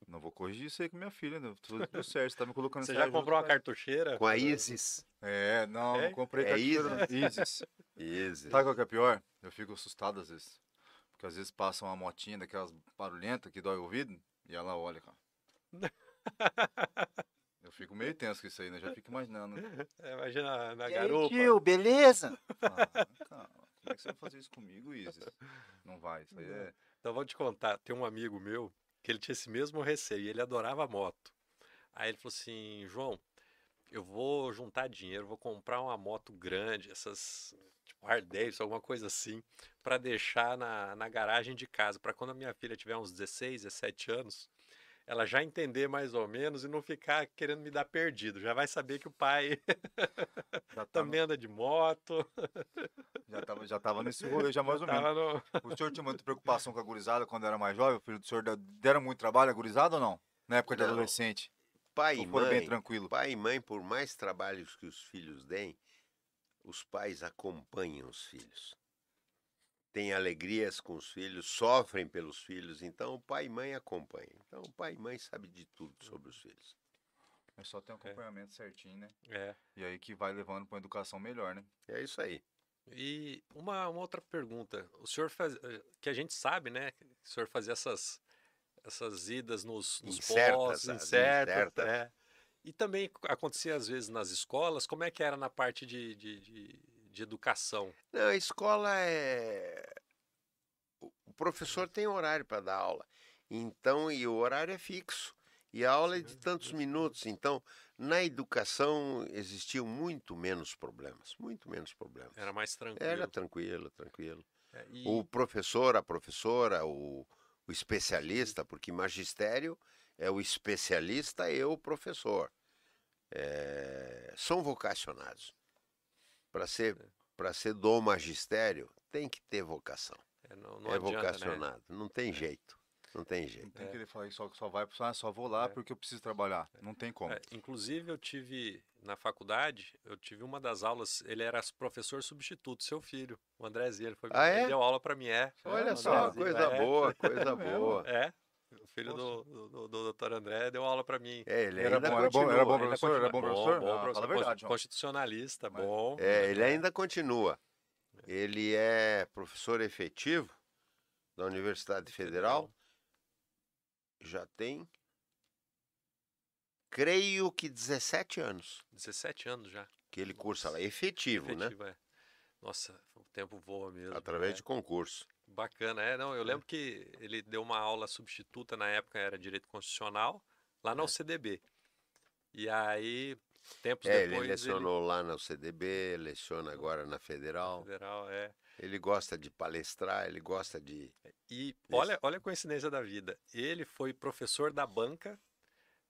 Não vou corrigir isso aí com minha filha, né? Tudo, tudo certo, você tá me colocando Você já comprou uma cartucheira? Com a Isis. É, não, É? não comprei É cartucheira. Isis. Isis. Sabe qual que é pior? Eu fico assustado às vezes. Porque às vezes passa uma motinha daquelas barulhentas que dói o ouvido e ela olha, cara. Eu fico meio tenso com isso aí, né? Já fico imaginando. É, Imagina na E aí, garupa. tio, beleza? Ah, calma. Como é que você vai fazer isso comigo, Isis? Não vai, isso aí é... Então vou te contar, tem um amigo meu que ele tinha esse mesmo receio, ele adorava moto. Aí ele falou assim, João, eu vou juntar dinheiro, vou comprar uma moto grande, essas tipo Hard Davidson, alguma coisa assim, para deixar na, na garagem de casa, para quando a minha filha tiver uns 16, 17 anos, ela já entender mais ou menos e não ficar querendo me dar perdido. Já vai saber que o pai Já também anda de moto. Já tava, já tava nesse rolê, já mais ou menos. No... O senhor tinha muita preocupação com a gurizada quando era mais jovem? O filho do senhor de- deram muito trabalho a gurizada ou não? Na época de Não. adolescente? Pai e foram bem mãe, tranquilo? pai e mãe, por mais trabalhos que os filhos deem, os pais acompanham os filhos. Têm alegrias com os filhos, sofrem pelos filhos, então o pai e mãe acompanham. Então o pai e mãe sabem de tudo sobre os filhos. É só ter um acompanhamento certinho, né? É. E aí que vai levando pra uma educação melhor, né? É isso aí. E uma, uma outra pergunta. O senhor faz. eh, Que a gente sabe, né? Que o senhor fazia essas, essas idas nos, nos Incertas, postos, as incertas. incertas. é. E também acontecia às vezes nas escolas. Como é que era na parte de, de, de, de educação? Não, a escola é. O professor tem horário para dar aula. Então, e o horário é fixo. E a aula é de tantos minutos. Então, na educação existiam muito menos problemas. Muito menos problemas. Era mais tranquilo. Era tranquilo, tranquilo. É, e- O professor, a professora, o, o especialista, porque magistério é o especialista e o professor. É, são vocacionados. Para ser, para ser do magistério, tem que ter vocação. é, não, não é adianta, né? vocacionado. Não tem jeito. Não tem Não jeito. tem É. que ele falar que só, só vai pro ah, só vou lá É. porque eu preciso trabalhar. Não tem como. É, inclusive, eu tive, na faculdade, eu tive uma das aulas, ele era professor substituto, seu filho, o Andrezinho, ele, foi, Ah, é? ele deu aula para mim, é. Olha só, coisa é. boa, coisa boa. É, o filho do, do, do, André deu aula para mim. É, ele Era ainda bom, era bom, era bom professor, era bom professor? Bom, Ah, professor, fala a verdade, constitucionalista, bom. É, ele ainda continua. Ele é professor efetivo da Universidade Federal. Já tem, creio que 17 anos 17 anos já. que ele cursa lá. Efetivo, né? efetivo, é. Nossa, o tempo voa mesmo. Através é. de concurso. Bacana, é, não, eu lembro que ele deu uma aula substituta, na época era Direito Constitucional, lá na UCDB. E aí, tempos É, ele depois, lecionou lá na UCDB, leciona agora na Federal. Federal, é. Ele gosta de palestrar, ele gosta de. E olha, olha a coincidência da vida. Ele foi professor da banca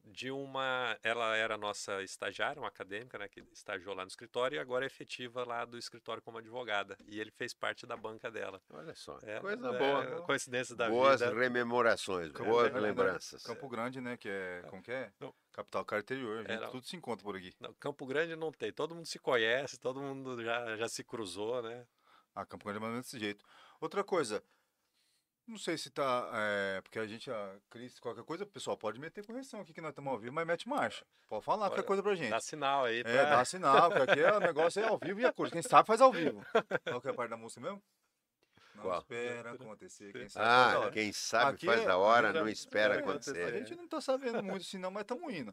de uma. Ela era nossa estagiária, uma acadêmica, né? Que estagiou lá no escritório e agora é efetiva lá do escritório como advogada. E ele fez parte da banca dela. Olha só, É, coisa é, boa. Coincidência da Boas vida. rememorações, Campo boas Grande, né? lembranças. Campo Grande, né? Que é. Como que é? Não. Capital Carterior. A gente Era- tudo se encontra por aqui. Não, Campo Grande não tem. Todo mundo se conhece, todo mundo já, já se cruzou, né? Ah, Campo Grande é mais ou menos desse jeito. Outra coisa. Não sei se tá. é, porque a gente, a Cris, qualquer coisa, pessoal, pode meter correção aqui que nós estamos ao vivo, mas mete marcha. Pode falar qualquer coisa pra gente. Dá sinal aí. É, dá sinal, porque aqui é, o negócio é ao vivo e a coisa. Quem sabe faz ao vivo. Qual que é a parte da música mesmo? Não Qual? espera acontecer. Quem sabe faz a Ah, hora. quem sabe Aqui faz é- a hora, não espera é, acontecer. A gente não tá sabendo muito assim, não, mas estamos indo.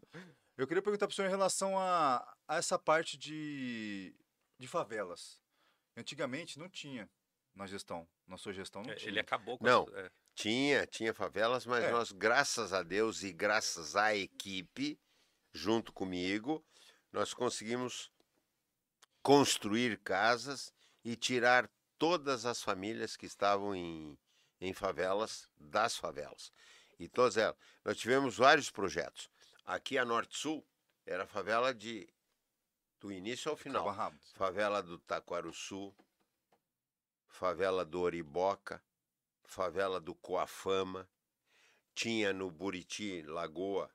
Eu queria perguntar para o senhor em relação a, a essa parte de, de favelas. Antigamente não tinha na gestão, na sua gestão não É, tinha. Ele acabou com Não. essa- é. Tinha, tinha favelas, mas É. nós, graças a Deus e graças à equipe, junto comigo, nós conseguimos construir casas e tirar todas as famílias que estavam em, em favelas das favelas. E todas elas. Nós tivemos vários projetos. Aqui a Norte Sul era a favela de do início ao final. Favela do Taquaruçu, favela do Oriboca, favela do Coafama, tinha no Buriti, Lagoa,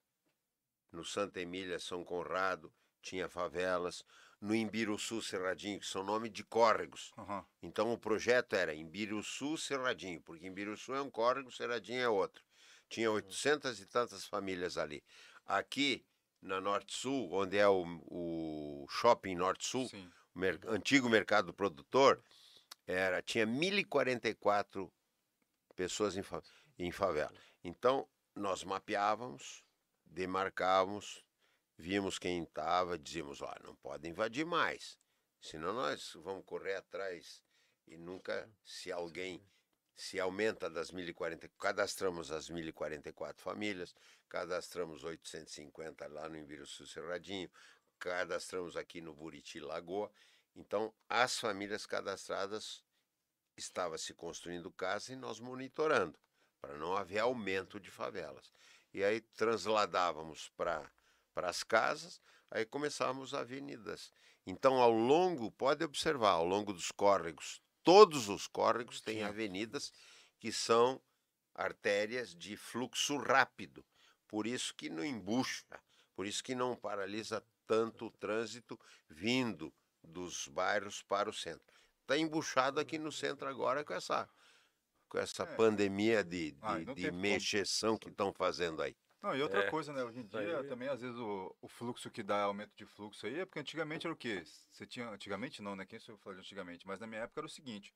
no Santa Emília, São Conrado, tinha favelas, no Imbiruçu, Cerradinho, que são nome de córregos. Aham. Então o projeto era Imbiruçu, Cerradinho, porque Imbiruçu é um córrego, Cerradinho é outro. Tinha 800 e tantas famílias ali. Aqui, na Norte Sul, onde é o, o Shopping Norte Sul, mer- antigo mercado produtor, era, tinha 1.044 pessoas em, fa- em favela. Então, nós mapeávamos, demarcávamos, víamos quem estava, dizíamos, ó, não pode invadir mais, senão nós vamos correr atrás e nunca, se alguém se aumenta das 1040, cadastramos as 1044 famílias, cadastramos 850 lá no Embiruçu Cerradinho, cadastramos aqui no Buriti Lagoa. Então, as famílias cadastradas estava se construindo casa e nós monitorando para não haver aumento de favelas. E aí transladávamos para para as casas, aí começávamos avenidas. Então, ao longo, pode observar, ao longo dos córregos, todos os córregos têm Sim. avenidas que são artérias de fluxo rápido. Por isso que não embucha, por isso que não paralisa tanto o trânsito vindo dos bairros para o centro. Está embuchado aqui no centro agora com essa, com essa É. pandemia de, de, Ah, de mexeção que estão fazendo aí. Não, e outra É, coisa, né? Hoje em dia, aí- também, às vezes, o, o fluxo que dá aumento de fluxo aí é porque antigamente era o quê? Você tinha. Antigamente não, né? Quem sou eu falando de antigamente? Mas na minha época era o seguinte: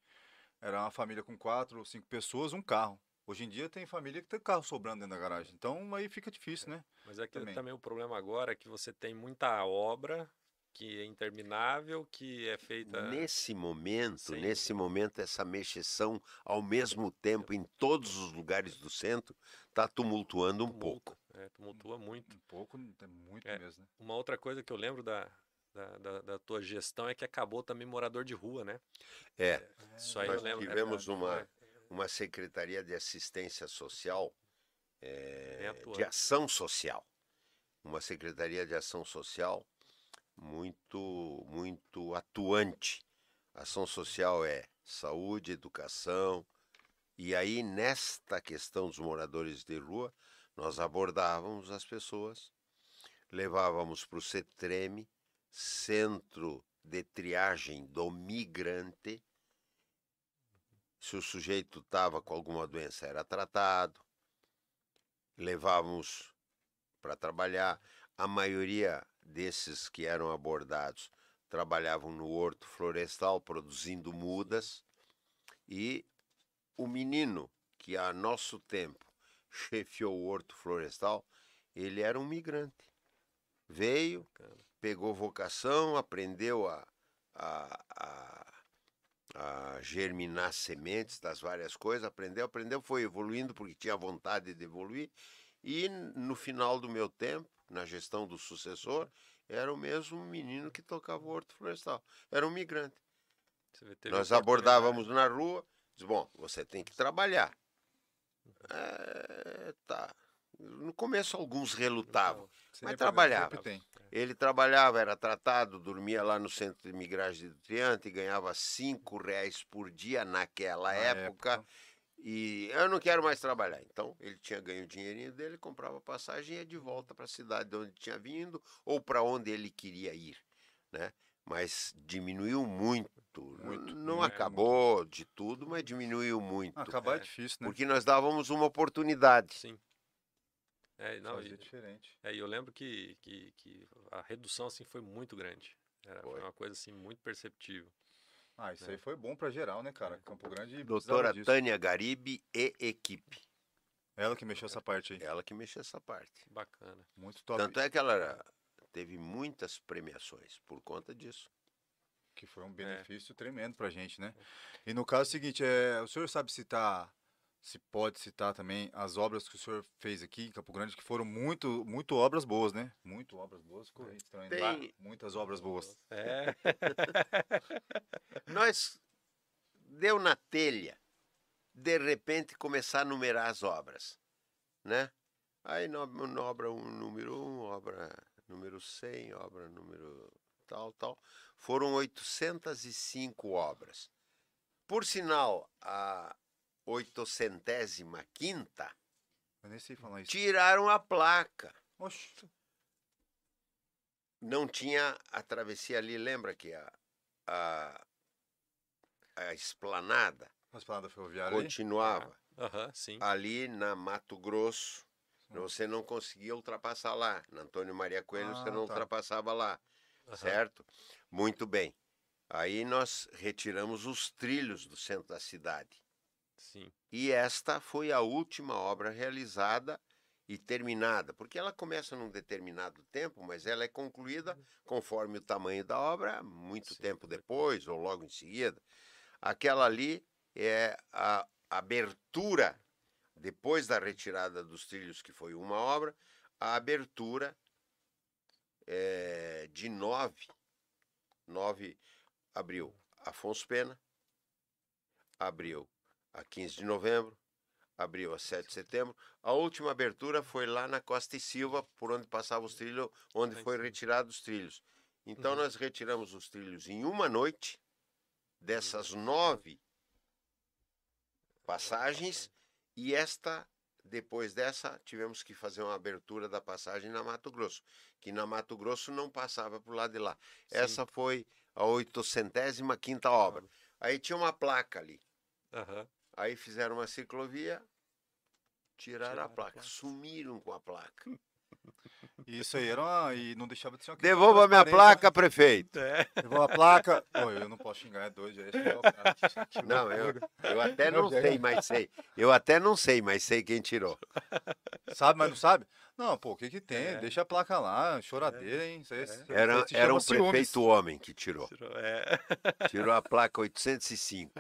era uma família com quatro ou cinco pessoas, um carro. Hoje em dia tem família que tem carro sobrando dentro da garagem. Então aí fica difícil, né? Mas é que Também. também. o problema agora é que você tem muita obra que é interminável, que é feita. Nesse momento, Sim. nesse momento, essa mexeção ao mesmo tempo em todos os lugares do centro está tumultuando um pouco. é, tumultua muito. Um pouco, é muito É. mesmo, né? Uma outra coisa que eu lembro da, da, da- da tua gestão é que acabou também morador de rua, né? É, Isso aí nós eu lembro. é tivemos verdade, uma, é, uma Secretaria de Assistência Social, eh, de. Ação Social. Uma Secretaria de Ação Social muito, muito atuante. Ação social é saúde, educação. E aí, nesta questão dos moradores de rua, nós abordávamos as pessoas, levávamos para o CETREME, Centro de Triagem do Migrante. Se o sujeito estava com alguma doença, era tratado, levávamos para trabalhar. A maioria desses que eram abordados trabalhavam no horto florestal produzindo mudas e o menino que a nosso tempo chefiou o horto florestal, ele era um migrante. Veio, pegou vocação, aprendeu a, a, a, a germinar sementes das várias coisas, aprendeu, aprendeu, foi evoluindo porque tinha vontade de evoluir. E no final do meu tempo, na gestão do sucessor, era o mesmo menino que tocava o horto florestal. Era um migrante. Nós abordávamos na rua, diz, bom, você tem que trabalhar. É, tá. No começo alguns relutavam. Sempre- trabalhava. Sempre tem. Ele trabalhava, era tratado, dormia lá no centro de imigragem do Triante, ganhava cinco reais por dia naquela Na época, E eu não quero mais trabalhar. Então, ele tinha ganho o dinheirinho dele, comprava passagem e ia de volta para a cidade de onde tinha vindo ou para onde ele queria ir, né? Mas diminuiu muito. Muito, Não muito, acabou de tudo, mas diminuiu muito. Ah, acabar é, É, difícil, né? Porque nós dávamos uma oportunidade. Sim. É, não, Fazer e, diferente. é, e eu lembro que, que, que a redução assim foi muito grande. Era, foi Foi. uma coisa assim muito perceptível. Ah, isso É. aí foi bom pra geral, né, cara? Campo Grande Doutora disso. Tânia Garibe e equipe. Ela que mexeu essa parte aí. Ela que mexeu essa parte. Bacana. Muito top. Tanto é que ela teve muitas premiações por conta disso. Que foi um benefício tremendo pra gente, né? E no caso é o seguinte, é, o senhor sabe citar, se pode citar também as obras que o senhor fez aqui em Campo Grande, que foram muito, muito obras boas, né? Muito obras boas, ficou estranho. né? Tem- Muitas obras boas. É, Nós deu na telha, de repente começar a numerar as obras, né? Aí no, no obra um, número 1, um, obra número 100, obra número tal, tal. Foram 805 obras. Por sinal, a 805 Eu nem sei falar isso. tiraram a placa. Oxe. Não tinha a travessia ali, lembra que a, a, a esplanada As palavras ferroviárias aí? continuava aham, sim. ali na Mato Grosso. Você não conseguia ultrapassar lá. Na Antônio Maria Coelho você Ah, não tá. ultrapassava lá, certo? Muito bem. Aí nós retiramos os trilhos do centro da cidade. Sim. E esta foi a última obra realizada e terminada, porque ela começa num determinado tempo, mas ela é concluída conforme o tamanho da obra, muito Sim, tempo depois. ou logo em seguida. Aquela ali é a abertura, depois da retirada dos trilhos, que foi uma obra, a abertura eh, de nove, nove abriu Afonso Pena, abriu a 15 de novembro, abriu a 7 de setembro. A última abertura foi lá na Costa e Silva, por onde passavam os trilhos, onde foi retirado os trilhos. Então Uhum. nós retiramos os trilhos em uma noite, dessas nove passagens, e esta, depois dessa, tivemos que fazer uma abertura da passagem na Mato Grosso, que na Mato Grosso não passava por lado de lá. Essa foi a 805 obra. Aí tinha uma placa ali. Aham. Aí fizeram uma ciclovia, tiraram, Tiraram a a placa, placa. sumiram com a placa. Isso aí era uma, e não deixava de ser uma Devolva minha placa, prefeito. É. né? Devolva a placa. Pô, eu não posso xingar, é dois, já ia xingar o cara. Que Não, eu, eu até Meu não Deus. sei, mas sei. Eu até não sei, mas sei quem tirou. Sabe, mas não sabe? Não, pô, o que que tem? É. Deixa a placa lá, choradeira, hein? Isso aí, isso aí Era, era um ciúmes. prefeito homem que tirou. Tirou- É. Tirou a placa 805.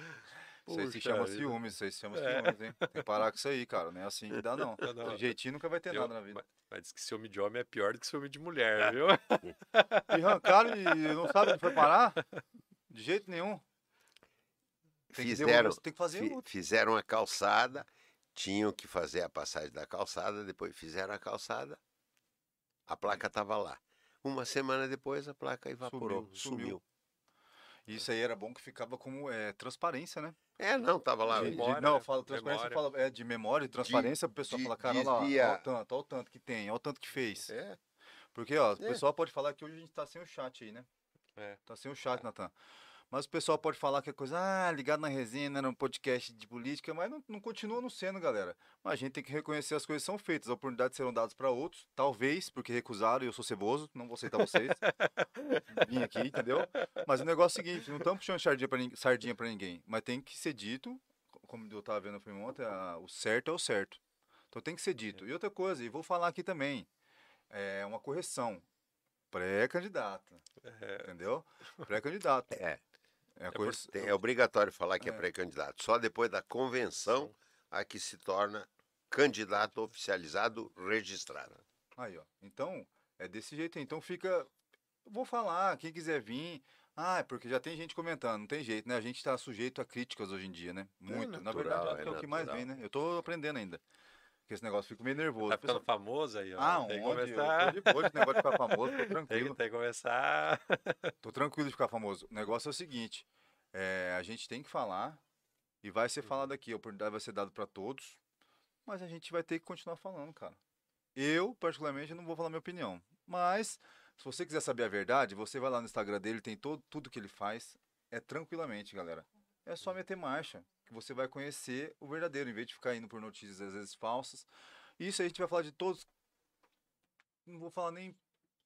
Isso aí se Puxa chama vida. ciúmes, isso aí se chama É. ciúmes, hein? Tem que parar com isso aí, cara. Não é assim que dá, não. Não, não. De jeitinho nunca vai ter Eu- nada na vida. Mas, mas diz que ciúme de homem é pior do que ciúme de mulher, viu? E arrancaram e não sabe onde foi parar? De jeito nenhum. Tem que Fizeram, que fazer fi- outro. fizeram a calçada, tinham que fazer a passagem da calçada, depois fizeram a calçada, a placa estava lá. Uma semana depois a placa evaporou, Sumiu, sumiu. sumiu. Isso aí era bom que ficava como é, transparência, né? É, não, estava lá. De- de- memória, não, né? eu falo transparência, Memória. eu falo, é de memória e transparência, o pessoal de- fala, cara, olha lá, olha o tanto, olha o tanto que tem, olha o tanto que fez. É, Porque, ó, o É. pessoal pode falar que hoje a gente tá sem o chat aí, né? É. Tá sem o chat, Natan. Mas o pessoal pode falar que é coisa, ah, ligado na resenha, né, no podcast de política, mas não, não continua não sendo, galera. Mas a gente tem que reconhecer as coisas são feitas, as oportunidades serão dadas para outros, talvez, porque recusaram e eu sou ceboso, não vou aceitar vocês. Vim aqui, entendeu? Mas o negócio é o seguinte, não estamos puxando sardinha pra ninguém, mas tem que ser dito, co- como eu tava vendo no filme ontem, a- o certo é o certo. Então tem que ser dito. E outra coisa, e vou falar aqui também, é uma correção. Pré-candidato, É, entendeu? Pré-candidato. é. É, a por- correção. Tem- é obrigatório falar que é, É. pré-candidato. Só depois da convenção a que se torna candidato oficializado registrado. Aí, ó. Então, é desse jeito aí. Então fica. Vou falar, quem quiser vir. Ah, é porque já tem gente comentando, não tem jeito, né? A gente tá sujeito a críticas hoje em dia, né? Muito. Na natural, verdade, é, é é o que mais natural. vem, né? Eu tô aprendendo ainda. Porque esse negócio fica meio nervoso. tá ficando famoso aí, ó. Ah, tem que onde? Eu começar. tô de boa esse negócio de ficar famoso, tô tranquilo. tem que começar. Tô tranquilo de ficar famoso. O negócio é o seguinte: é, a gente tem que falar e vai ser falado aqui. A oportunidade vai ser dada para todos, mas a gente vai ter que continuar falando, cara. Eu, particularmente, não vou falar minha opinião. Mas, se você quiser saber a verdade, você vai lá no Instagram dele, tem todo, tudo que ele faz. É tranquilamente, galera. É só meter marcha, que você vai conhecer o verdadeiro, em vez de ficar indo por notícias às vezes falsas. Isso aí a gente vai falar de todos. Não vou falar nem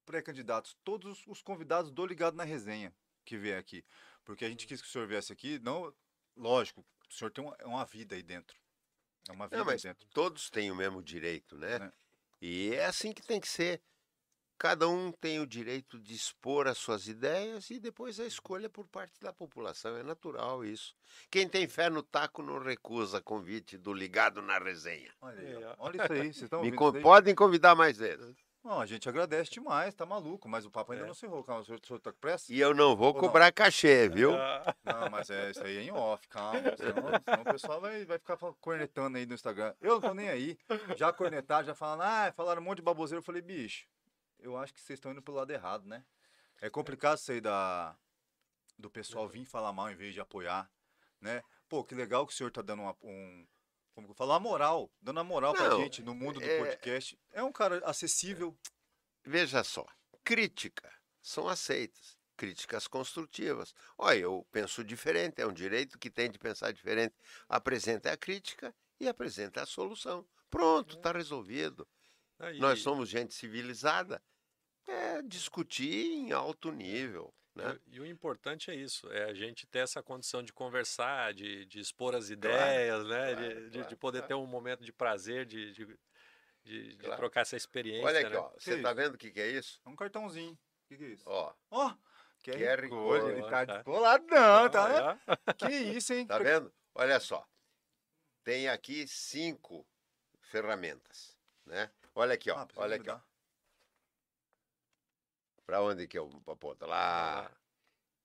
pré-candidatos, todos os convidados do Ligado na Resenha que vier aqui. Porque a gente quis que o senhor viesse aqui, não, lógico, o senhor tem uma, é uma vida aí dentro. É uma vida Não, mas aí dentro. todos têm o mesmo direito, né? É. E é assim que tem que ser. Cada um tem o direito de expor as suas ideias e depois a escolha por parte da população. É natural isso. Quem tem fé no taco não recusa convite do ligado na resenha. Olha, ó. Olha isso aí, vocês estão Me ouvindo podem convidar mais vezes. Não, a gente agradece demais, tá maluco, mas o papo ainda É. não se enrolou. Calma, o senhor, o senhor tá com pressa? E eu não vou Ou não? cobrar cachê, viu? Ah, Não, mas é isso aí é em off, calma. Senão, senão o pessoal vai, vai ficar cornetando aí no Instagram. Eu não tô nem aí. Já cornetaram, já falaram, ah, falaram um monte de baboseiro. Eu falei, bicho, eu acho que vocês estão indo pelo lado errado, né? É complicado isso aí da, do pessoal vir falar mal em vez de apoiar, né? Pô, que legal que o senhor tá dando uma, um. Como que eu falo? Uma moral. Dando uma moral pra Não, gente no mundo do é- podcast. É um cara acessível. Veja só, crítica são aceitas, críticas construtivas. Olha, eu penso diferente, é um direito que tem de pensar diferente. Apresenta a crítica e apresenta a solução. Pronto, está resolvido. aí, Nós somos gente civilizada. É discutir em alto nível. E Né? o- E o importante é isso, é a gente ter essa condição de conversar, de, de expor as Claro, ideias, né? claro, de, de- de claro, poder claro. ter um momento de prazer, de, de, de- de Claro. trocar essa experiência. Olha aqui, né? ó. Você está vendo o que, que é isso? É um cartãozinho. O que, que é isso? Ó, Ó, QR, QR Code. Ele tá tá. descoladão, Ó, tá? ó, Que isso, hein? tá vendo? Olha só. tem aqui cinco ferramentas, né? Olha aqui, ó. Ah, olha aqui, ó. Para onde que eu aponto? Lá.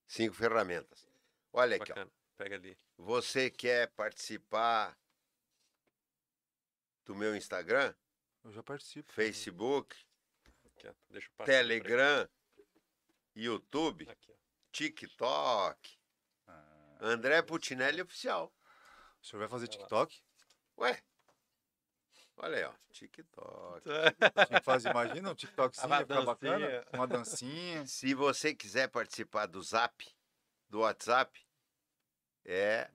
Cinco ferramentas. Olha aqui, ó. bacana. Pega ali. Você quer participar do meu Instagram, Eu já participo. Facebook, Aqui, ó. Deixa eu passar pra Telegram, YouTube. Aqui, ó. TikTok, Ah, André Putinelli Oficial. o senhor vai fazer. TikTok? Ué, olha aí, ó. TikTok. Que fazer, imagina um TikTokzinho, Uma ia ficar bacana. dancinha. Uma dancinha. Se você quiser participar do Zap, do WhatsApp, é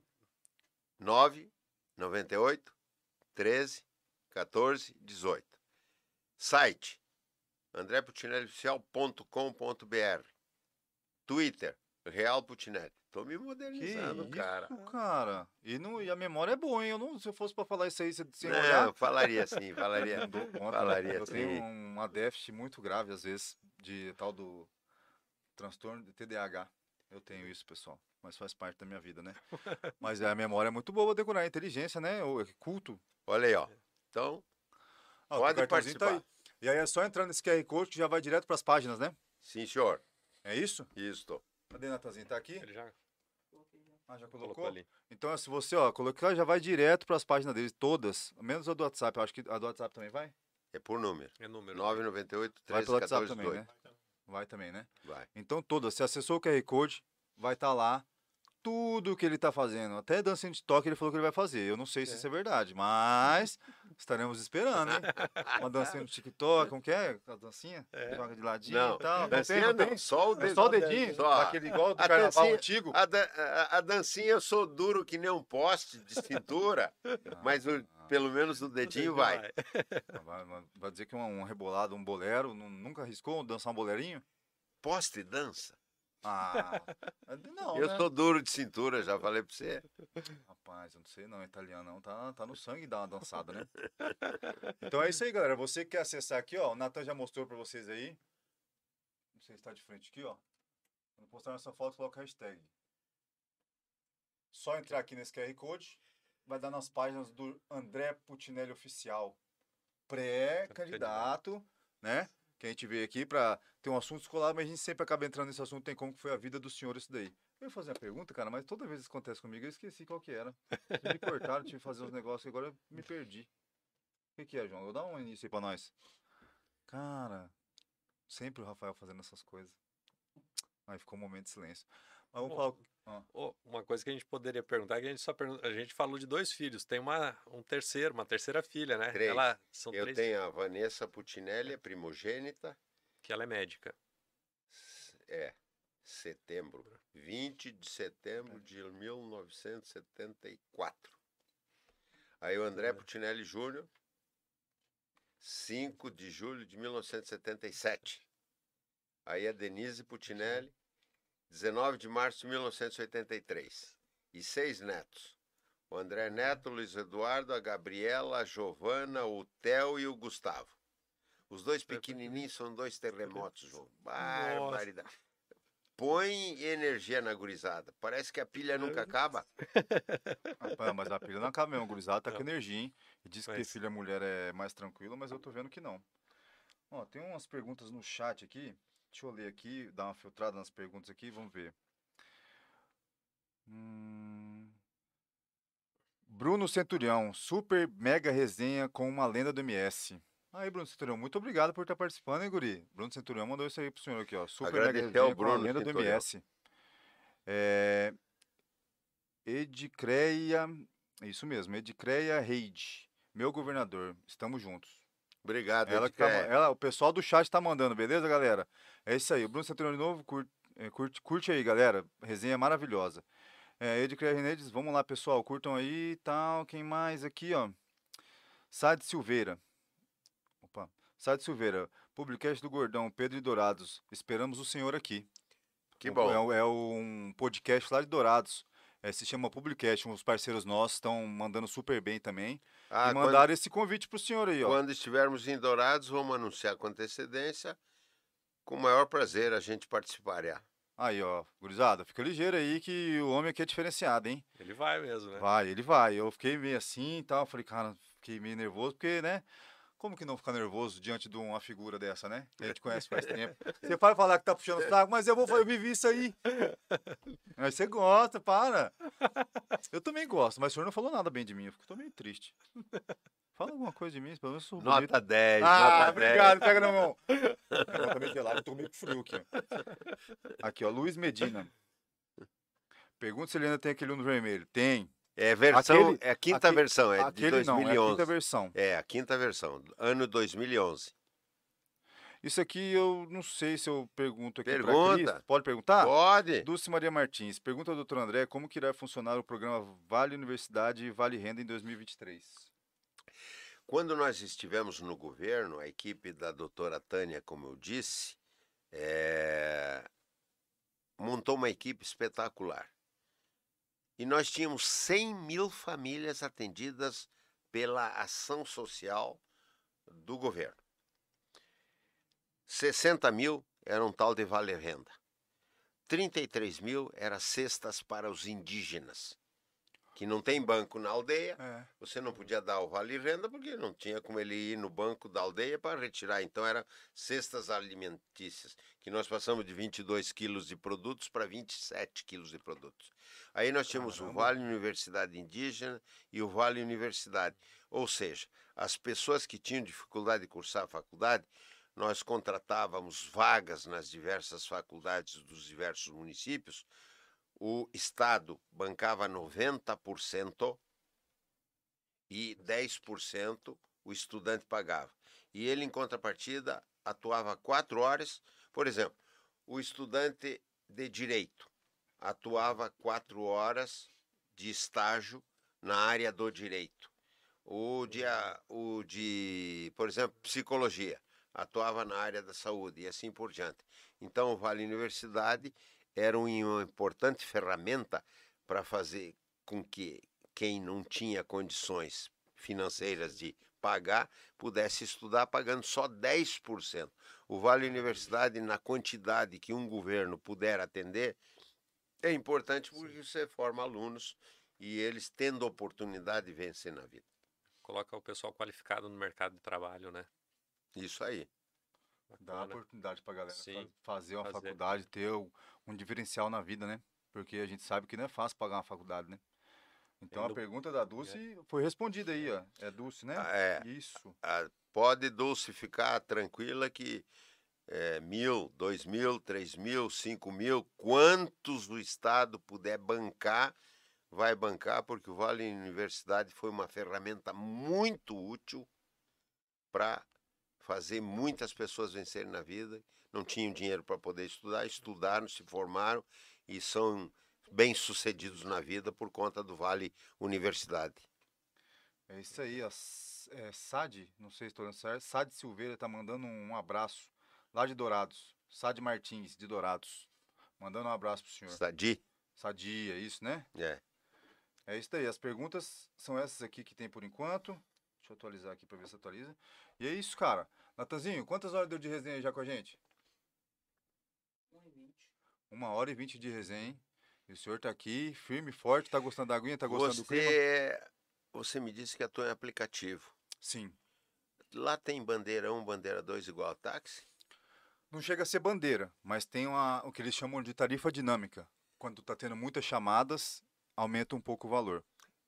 998 13 14 18. Site andreputinellioficial.com.br. Twitter, Real Putinelli. Tô me Que modernizando, isso, cara. cara. E, não, e a memória é boa, hein? Eu não, se eu fosse pra falar isso aí sem sem olhar, eu falaria assim, falaria. não dou conta. Falaria eu assim. tenho uma déficit muito grave, às vezes, de tal do transtorno de TDAH. Eu tenho isso, pessoal. Mas faz parte da minha vida, né? Mas é, a memória é muito boa decorar. A inteligência, né? O culto. Olha aí, ó. Então, Ah, pode cartãozinho tá participar. aí. E aí é só entrar nesse QR Code que já vai direto pras páginas, né? Sim, senhor. É isso? Isto. Cadê, Natanzinho? Tá aqui? Ele já Ah, já colocou, colocou? ali. Então, se você, ó, colocar, já vai direto pras páginas deles, todas. Menos a do WhatsApp. Eu acho que a do WhatsApp também vai? É por número. É número. 998 Vai 13 pelo WhatsApp 14 também, 18. né? Vai também, né? Vai. Então, todas. Se acessou o QR Code, vai estar lá tudo que ele tá fazendo. Até dancinha de toque ele falou que ele vai fazer. Eu não sei se É. isso é verdade, mas estaremos esperando, hein? Uma dancinha no TikTok, como que é? A dancinha? É. Joga de ladinho Não, e tal. Não dancinha tem, não não, tem? só o É só o dedinho? Só. Aquele igual do A carnaval dancinha- antigo? A, dan- a- a dancinha eu sou duro que nem um poste de cintura, mas o- pelo menos o dedinho vai. Ah, Vai, vai- vai dizer que um, um rebolado, um bolero, nu- nunca arriscou dançar um bolerinho? Poste dança. Ah, não, eu né? sou duro de cintura, já falei pra você. Rapaz, eu não sei não, italiano não, tá, tá no sangue dar uma dançada, né? Então é isso aí, galera. Você que quer acessar aqui, ó, o Natan já mostrou pra vocês aí. Não sei se tá de frente aqui, ó. Quando postar essa foto, coloca a hashtag. Só entrar aqui nesse QR Code, vai dar nas páginas do André Putinelli Oficial. Pré-candidato, né? Que a gente veio aqui pra ter um assunto escolar, mas a gente sempre acaba entrando nesse assunto, tem como que foi a vida do senhor isso daí. Eu ia fazer uma pergunta, cara, mas toda vez que isso acontece comigo, eu esqueci qual que era. Me cortaram, tive que fazer uns negócios, agora eu me perdi. O que, que é, João? Dá um início aí pra nós. Cara, sempre o Rafael fazendo essas coisas. Aí ficou um momento de silêncio. Mas vamos falar. Ô, uma coisa que a gente poderia perguntar, que a gente só pergunta, a gente falou de dois filhos, tem uma um terceiro, uma terceira filha, né? Três. Ela são Eu três, tenho a Vanessa Putinelli, primogênita, que ela é médica. é, setembro, 20 de setembro de 1974. Aí o André. Putinelli Júnior, 5 de julho de 1977. Aí a Denise Putinelli, 19 de março de 1983. E seis netos. O André Neto, o Luiz Eduardo, a Gabriela, a Giovana, o Theo e o Gustavo. Os dois pequenininhos são dois terremotos, João. Barbaridade. Põe energia na gurizada. Parece que a pilha nunca acaba. Rapaz, mas a pilha não acaba mesmo, gurizada, tá com energia, hein? E diz que ter filha mulher é mais tranquilo, mas eu tô vendo que não. Ó, tem umas perguntas no chat aqui. Deixa eu ler aqui, dar uma filtrada nas perguntas aqui, vamos ver. Hum... Bruno Centurião, super mega resenha com uma lenda do MS. Aí, Bruno Centurião, muito obrigado por estar participando, hein, guri? Bruno Centurião mandou isso aí pro senhor aqui, ó. Super mega Agradecer resenha ao Bruno lenda do. MS. É... Edicreia, isso mesmo, Edicreia Reide, meu governador, estamos juntos. Obrigado, Ela tá, ela, o pessoal do chat tá mandando, beleza, galera? É isso aí. O Bruno Centurião de novo, curte, é, curte, curte aí, galera. Resenha maravilhosa. É, Edicreia Renedes, vamos lá, pessoal. Curtam aí e tal. Quem mais aqui, ó? Sade Silveira. Sade Silveira. Publicast do Gordão, Pedro de Dourados. Esperamos o senhor aqui. Que Um- bom. É, um- é um podcast lá de Dourados. É, se chama Publicast. Uns parceiros nossos estão mandando super bem também. Ah, e quando- mandaram esse convite pro senhor aí, ó. Quando estivermos em Dourados, vamos anunciar com antecedência. Com o maior prazer a gente participará. Aí, ó, gurizada, fica ligeiro aí que o homem aqui é diferenciado, hein? Ele vai mesmo, né? Vai, ele vai. Eu fiquei meio assim e tal. Falei, cara, fiquei meio nervoso, porque, né? Como que não ficar nervoso diante de uma figura dessa, né? Que a gente conhece faz tempo. Você pode falar que tá puxando o saco, mas eu vou eu vivi isso aí. Mas você gosta, para. Eu também gosto, mas o senhor não falou nada bem de mim. Eu fico tô meio triste. Fala alguma coisa de mim, pelo menos eu sou bonito. Nota 10, Ah, nota 10. obrigado, pega na mão. Eu tô meio gelado, eu tô meio frio aqui. ó. Aqui, ó, Luiz Medina. Pergunta se ele ainda tem aquele uno vermelho. Tem. É versão, Aquele- é a quinta aquele- versão, é de Aquele não, é a 2011. quinta versão. É, a quinta versão, ano 2011. Isso aqui eu não sei se eu pergunto aqui Pergunta. Cris. Pode perguntar? Pode. Dulce Maria Martins. Pergunta ao doutor André como que irá funcionar o programa Vale Universidade e Vale Renda em 2023. Quando nós estivemos no governo, a equipe da doutora Tânia, como eu disse, é, montou uma equipe espetacular. E nós tínhamos 100 mil famílias atendidas pela ação social do governo. 60 mil era um tal de Vale Renda. 33 mil era cestas para os indígenas, que não tem banco na aldeia, É. você não podia dar o vale renda porque não tinha como ele ir no banco da aldeia para retirar. Então eram cestas alimentícias, que nós passamos de 22 quilos de produtos para 27 quilos de produtos. Aí nós tínhamos o Caramba. Vale Universidade Indígena e o Vale Universidade. Ou seja, as pessoas que tinham dificuldade de cursar a faculdade, nós contratávamos vagas nas diversas faculdades dos diversos municípios. O Estado bancava 90% e 10% o estudante pagava. E ele, em contrapartida, atuava quatro horas. Por exemplo, o estudante de direito atuava quatro horas de estágio na área do direito. O de, o de, por exemplo, psicologia atuava na área da saúde e assim por diante. Então, o Vale Universidade era um- uma importante ferramenta para fazer com que quem não tinha condições financeiras de pagar pudesse estudar pagando só 10%. O Vale Universidade, na quantidade que um governo puder atender, é importante porque você forma alunos e eles tendo oportunidade de vencer na vida. Coloca o pessoal qualificado no mercado de trabalho, né? Isso aí. Dá Bacana. oportunidade pra galera Sim, fa- fazer uma fazer. faculdade, ter um, um diferencial na vida, né? Porque a gente sabe que não é fácil pagar uma faculdade, né? Então a Tendo- pergunta da Dulce foi respondida aí, ó. É Dulce, né? Ah, É, Isso. ah, pode Dulce ficar tranquila que é, mil, dois mil, três mil, cinco mil, quantos o Estado puder bancar, vai bancar, porque o Vale Universidade foi uma ferramenta muito útil para fazer muitas pessoas vencerem na vida. Não tinham dinheiro para poder estudar, estudaram, se formaram e são bem-sucedidos na vida por conta do Vale Universidade. É isso aí. S- É, Sade, não sei se estou dando certo. Sade Silveira tá mandando um abraço lá de Dourados. Sade Martins, de Dourados. Mandando um abraço pro senhor. Sadi? Sadia, isso, né? É. É isso daí. As perguntas são essas aqui que tem por enquanto. Deixa eu atualizar aqui para ver se atualiza. E é isso, cara. Natanzinho, quantas horas deu de resenha já com a gente? Uma hora e vinte de resenha, hein? E o senhor tá aqui, firme, forte, tá gostando da aguinha, tá gostando do clima? Você, você me disse que atua em aplicativo. Sim. Lá tem bandeira 1, bandeira 2 igual a táxi? Não chega a ser bandeira, mas tem uma, o que eles chamam de tarifa dinâmica. Quando tá tendo muitas chamadas, aumenta um pouco o valor.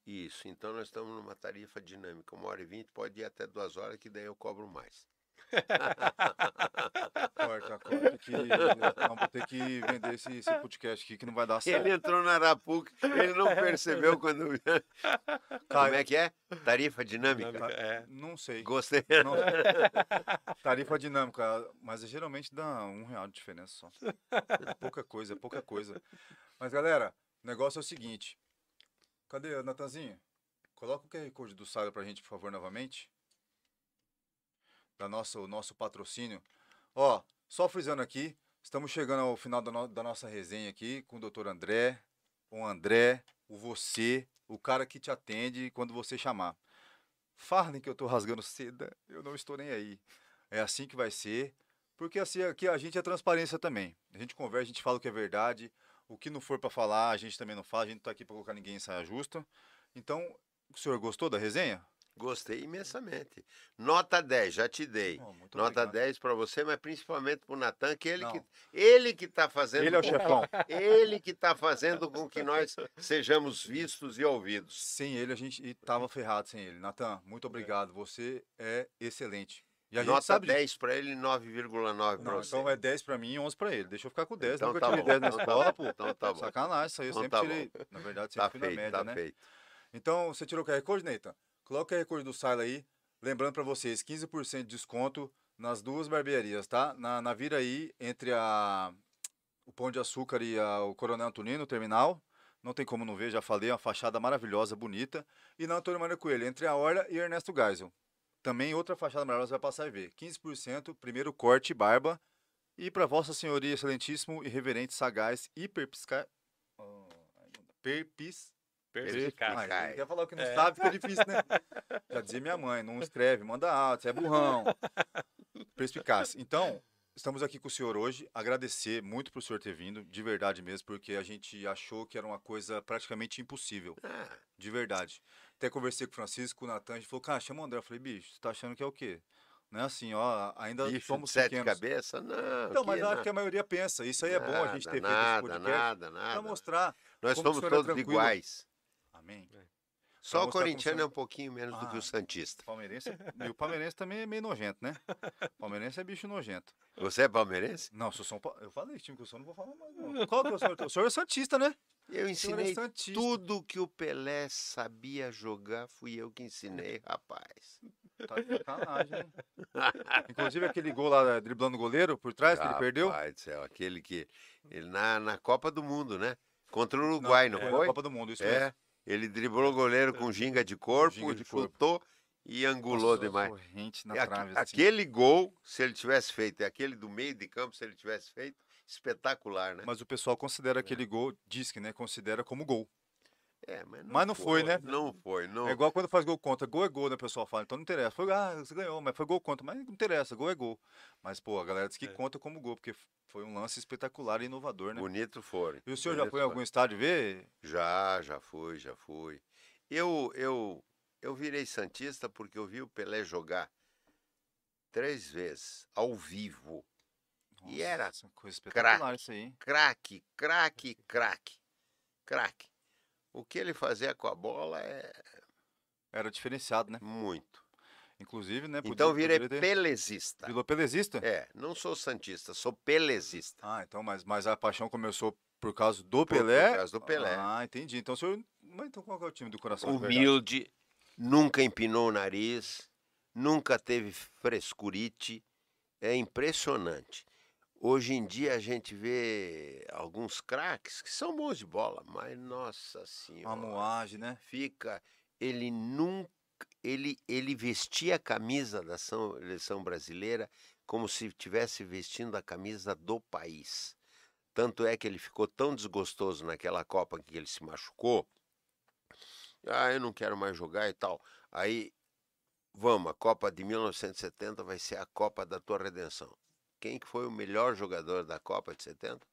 Isso, então nós estamos numa tarifa dinâmica. Uma hora e vinte, pode ir até duas horas, que daí eu cobro mais. Corta, corta, que nós vamos ter que vender esse, esse podcast aqui que não vai dar certo. Ele entrou na Arapuca, ele não percebeu quando. Como é que é? Tarifa dinâmica? É. Não sei. Gostei. Não- Tarifa dinâmica, mas geralmente dá um real de diferença só. É pouca coisa, é pouca coisa. Mas galera, o negócio é o seguinte. Cadê a Natanzinha? Coloca o QR Code do Sala pra gente, por favor, novamente. Da nossa, o nosso patrocínio. Ó, só frisando aqui, estamos chegando ao final da, no- da nossa resenha aqui com o doutor André, o André, o você, o cara que te atende quando você chamar. Falem que eu tô rasgando seda, eu não estou nem aí. É assim que vai ser. Porque assim, aqui a gente é transparência também. A gente conversa, a gente fala o que é verdade. O que não for para falar, a gente também não fala. A gente não tá aqui para colocar ninguém em saia justa. Então, o senhor gostou da resenha? Gostei imensamente. Nota 10, já te dei. Oh, Nota obrigado. 10 para você, mas principalmente para o Natan, que ele Não. que ele que está fazendo Ele é o chefão. ele que está fazendo com que nós sejamos vistos e ouvidos. Sem ele, a gente e tava ferrado sem ele. Natan, muito obrigado. Você é excelente. E a gente Nota sabe disso. 10 para ele, 9,9 para você. então é 10 pra mim e 11 pra ele. Deixa eu ficar com 10. Então Nunca tá tirei bom, 10 na então tá bom, pô. então tá bom. Sacanagem, isso aí eu Então sempre tá tirei. Na verdade, sempre Tá fui na feito, média, tá né? feito. Então, você tirou o QR Code, Neita? Coloca o QR Code do Sila aí. Lembrando pra vocês, 15% de desconto nas duas barbearias, tá? Na, na Viraí, entre a, o Pão de Açúcar e a- o Coronel Antonino, o terminal. Não tem como não ver, já falei, uma fachada maravilhosa, bonita. E na Antônio Mário Coelho, entre a Orla e Ernesto Geisel. Também outra fachada maravilhosa, vai passar e ver. 15%, primeiro corte, barba. E para Vossa Senhoria, excelentíssimo e reverente, sagaz, hiperpiscar... Oh, ai, não dá. perpis... Perspicaz. Ah, quer falar o que não É. sabe, fica difícil, né? Já dizia minha mãe, não escreve, manda áudio, você é burrão. Perspicaz. Então, estamos aqui com o senhor hoje, agradecer muito por o senhor ter vindo, de verdade mesmo, porque a gente achou que era uma coisa praticamente impossível, Ah, de verdade. Até conversei com o Francisco, com o Natan, a gente falou, cara, chama o André. Eu falei, bicho, você tá achando que é o quê? Não é assim, ó, ainda bicho somos sete pequenos. cabeças? Não. Então, mas acho que a maioria pensa, isso aí é bom a gente ter feito nada, esse podcast Nada, pra nada. mostrar. Nós somos é todos iguais. Amém. Só o corintiano é um pouquinho menos do que Ah. o Santista. Palmeirense, e o palmeirense também é meio nojento, né? Palmeirense é bicho nojento. Você é palmeirense? Não, sou São Paulo. Eu falei, time que eu sou, não vou falar mais. Não. Qual que é o senhor? O senhor é Santista, né? Eu O senhor é ensinei Santista. tudo que o Pelé sabia jogar, fui eu que ensinei, rapaz. Tá de sacanagem, hein? Inclusive aquele gol lá, driblando o goleiro por trás, que ele perdeu. Rapaz do céu, aquele que. Ele na, na Copa do Mundo, né? Contra o Uruguai, não, é, foi? Na Copa do Mundo, isso mesmo. É. Ele driblou o goleiro com ginga de corpo, Ginga de corpo. chutou e angulou Passou a demais. Corrente na trave, assim. aquele gol, se ele tivesse feito, e aquele do meio de campo, se ele tivesse feito, espetacular, né? Mas o pessoal considera aquele gol, diz que, né? Considera como gol. É, mas, Mas não foi, né? Não foi, não. É igual quando faz gol contra. Gol é gol, né? O pessoal fala. Então não interessa. Foi, ah, você ganhou, mas foi gol contra. Mas não interessa, gol é gol. Mas, pô, a galera diz que É. conta como gol, porque foi um lance espetacular e inovador, né? Bonito foi. E o senhor já bonito foi em foi. algum estádio ver? Já, já fui, já fui. Eu, eu, eu virei Santista porque eu vi o Pelé jogar três vezes, ao vivo. E era Nossa, coisa espetacular isso aí. Craque, craque, craque, craque. O que ele fazia com a bola é Era diferenciado, né? muito. Inclusive, né? Então podia- virei poderia ter- pelezista. Virou pelezista? É, não sou Santista, sou pelezista. Ah, então, mas, mas a paixão começou por causa do Por- por Pelé? causa do Pelé. Ah, entendi. Então o senhor. Mas então qual é o time do coração? Humilde, nunca empinou o nariz, nunca teve frescurite. É impressionante. Hoje em dia a gente vê alguns craques que são bons de bola, mas nossa Uma senhora, moagem, né? fica. Ele nunca. Ele, ele vestia a camisa da seleção brasileira como se estivesse vestindo a camisa do país. Tanto é que ele ficou tão desgostoso naquela Copa que ele se machucou. Ah, eu não quero mais jogar e tal. Aí, vamos, a Copa de 1970 vai ser a Copa da tua redenção. Quem que foi o melhor jogador da Copa de 70?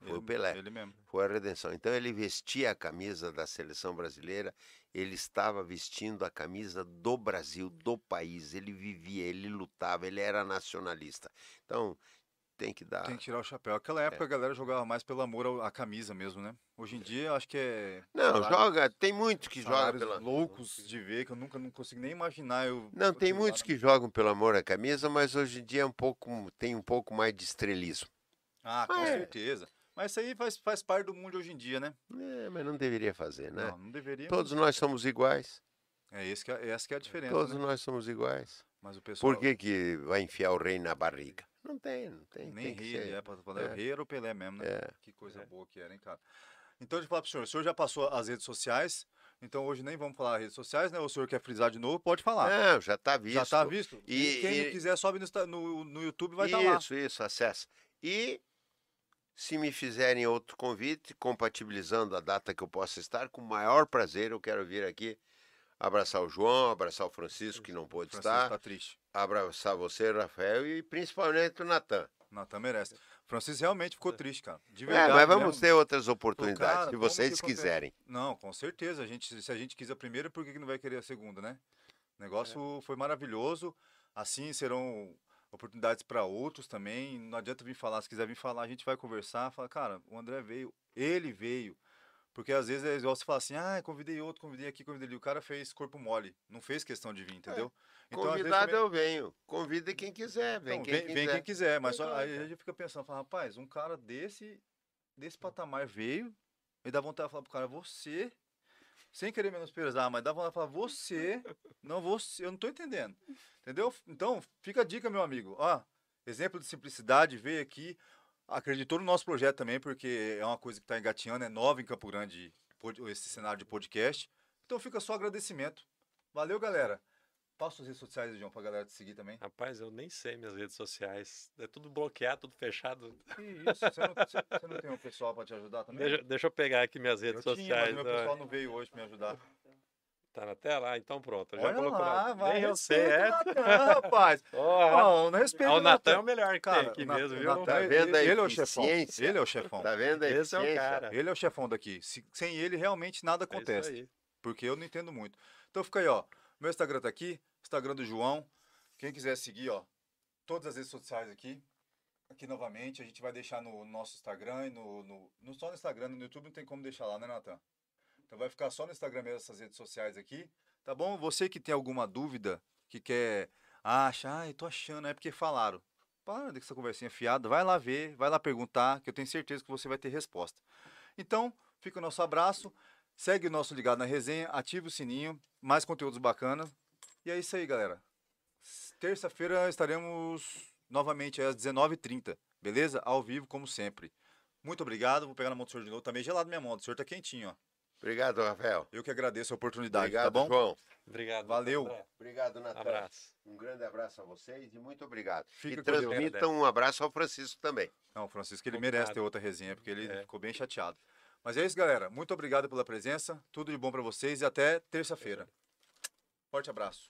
Foi o Ele- Pelé. Ele mesmo. Foi a redenção. Então ele vestia a camisa da seleção brasileira, ele estava vestindo a camisa do Brasil, do país. Ele vivia, ele lutava, ele era nacionalista. Então tem que dar. Tem que tirar o chapéu. Aquela época a galera jogava mais pelo amor à camisa mesmo, né? Hoje em dia eu acho que é. Não, salário- joga. Tem muitos que jogam salários pela. loucos de ver, que eu nunca não consigo nem imaginar. Eu Não, tem muitos que jogam pelo amor à camisa, mas hoje em dia é um pouco, tem um pouco mais de estrelismo. Ah, com É. certeza. Mas isso aí faz, faz parte do mundo hoje em dia, né? É, mas não deveria fazer, né? Não, não deveria. Todos nós somos iguais. É, esse que é, essa que é a diferença. Todos né? nós somos iguais. Mas o pessoal. Por que, que vai enfiar o rei na barriga? Não tem, não tem. Nem tem ser. é pra falar. É. O rei era o Pelé mesmo, né? É. Que coisa É. boa que era, hein, cara? Então, deixa eu falar pro senhor. O senhor já passou as redes sociais. Então, hoje nem vamos falar redes sociais, né? O senhor quer frisar de novo? Pode falar. Não, já está visto. Já tá visto? E- Quem e- quiser, sobe no, no, no YouTube vai estar lá. Isso, isso, acessa. E se me fizerem outro convite, compatibilizando a data que eu possa estar, com o maior prazer eu quero vir aqui Abraçar o João, abraçar o Francisco, que não pôde Francisco estar. tá triste. Abraçar você, Rafael, e principalmente o Natan. Natan merece. Francisco realmente ficou triste, cara. De É, verdade. mas vamos mesmo. ter outras oportunidades, cara, se vocês quiserem. Não, com certeza. A gente, se a gente quis a primeira, por que que não vai querer a segunda, né? O negócio É. foi maravilhoso. Assim serão oportunidades para outros também. Não adianta vir falar. Se quiser vir falar, a gente vai conversar. Fala, cara, o André veio, ele veio. Porque às vezes é igual você fala assim, ah, convidei outro, convidei aqui, convidei ali. O cara fez corpo mole, não fez questão de vir, entendeu? Então, às vezes, Convidado também- eu venho. Convida quem quiser, vem então, quem vem, quiser. vem quem quiser, mas só, aí a gente fica pensando, fala, rapaz, um cara desse, desse patamar veio, e dá vontade de falar pro cara, você, sem querer menosprezar, mas dá vontade de falar, você, não você, eu não tô entendendo, entendeu? Então, fica a dica, meu amigo, ó, exemplo de simplicidade, veio aqui, acreditou no nosso projeto também, porque é uma coisa que tá engatinhando, é nova em Campo Grande, esse cenário de podcast, então fica só agradecimento. Valeu, galera. Passa suas redes sociais, João, pra galera te seguir também. Rapaz, eu nem sei minhas redes sociais. É tudo bloqueado, tudo fechado. Que isso? Você não, você- você não tem um pessoal pra te ajudar também? Deixa, deixa eu pegar aqui minhas redes eu tinha, sociais. mas meu ó. pessoal não veio hoje pra me ajudar. Tá na tela? Ah, então pronto. Já Olha colocou lá, na... vai, Nem eu sei, é. o Natan, rapaz. Porra. Não, não respeita Ah, o o Natan é o melhor que Cara, tem aqui mesmo, viu? Natan, Tá vendo ele, ele é o chefão. Ele é o chefão. Tá vendo a Esse é o cara. Ele é o chefão daqui. Se- sem ele, realmente nada É isso acontece. aí. porque eu não entendo muito. Então fica aí, ó. Meu Instagram tá aqui, Instagram do João. Quem quiser seguir, ó, todas as redes sociais aqui. Aqui novamente, a gente vai deixar no nosso Instagram e no, no, no só no Instagram, no YouTube não tem como deixar lá, né, Natan? Então vai ficar só no Instagram mesmo essas redes sociais aqui, tá bom? Você que tem alguma dúvida, que quer, acha, eu tô achando, é porque falaram. Para dessa conversinha fiada, vai lá ver, vai lá perguntar, que eu tenho certeza que você vai ter resposta. Então, fica o nosso abraço. Segue o nosso Ligado na Resenha, ative o sininho, mais conteúdos bacanas. E é isso aí, galera. Terça-feira estaremos novamente às 19h30, beleza? Ao vivo, como sempre. Muito obrigado. Vou pegar na mão do senhor de novo. Tá meio gelado minha mão. O senhor tá quentinho, ó. Obrigado, Rafael. Eu que agradeço a oportunidade, Obrigado, tá bom? João. Obrigado. Valeu. André. Obrigado, Natan. Abraço. Um grande abraço a vocês e muito obrigado. Fica e transmitam um abraço ao Francisco também. Não, Francisco, ele Combinado. merece ter outra resenha, porque ele É. ficou bem chateado. Mas é isso, galera. Muito obrigado pela presença. Tudo de bom pra vocês e até terça-feira. Forte abraço.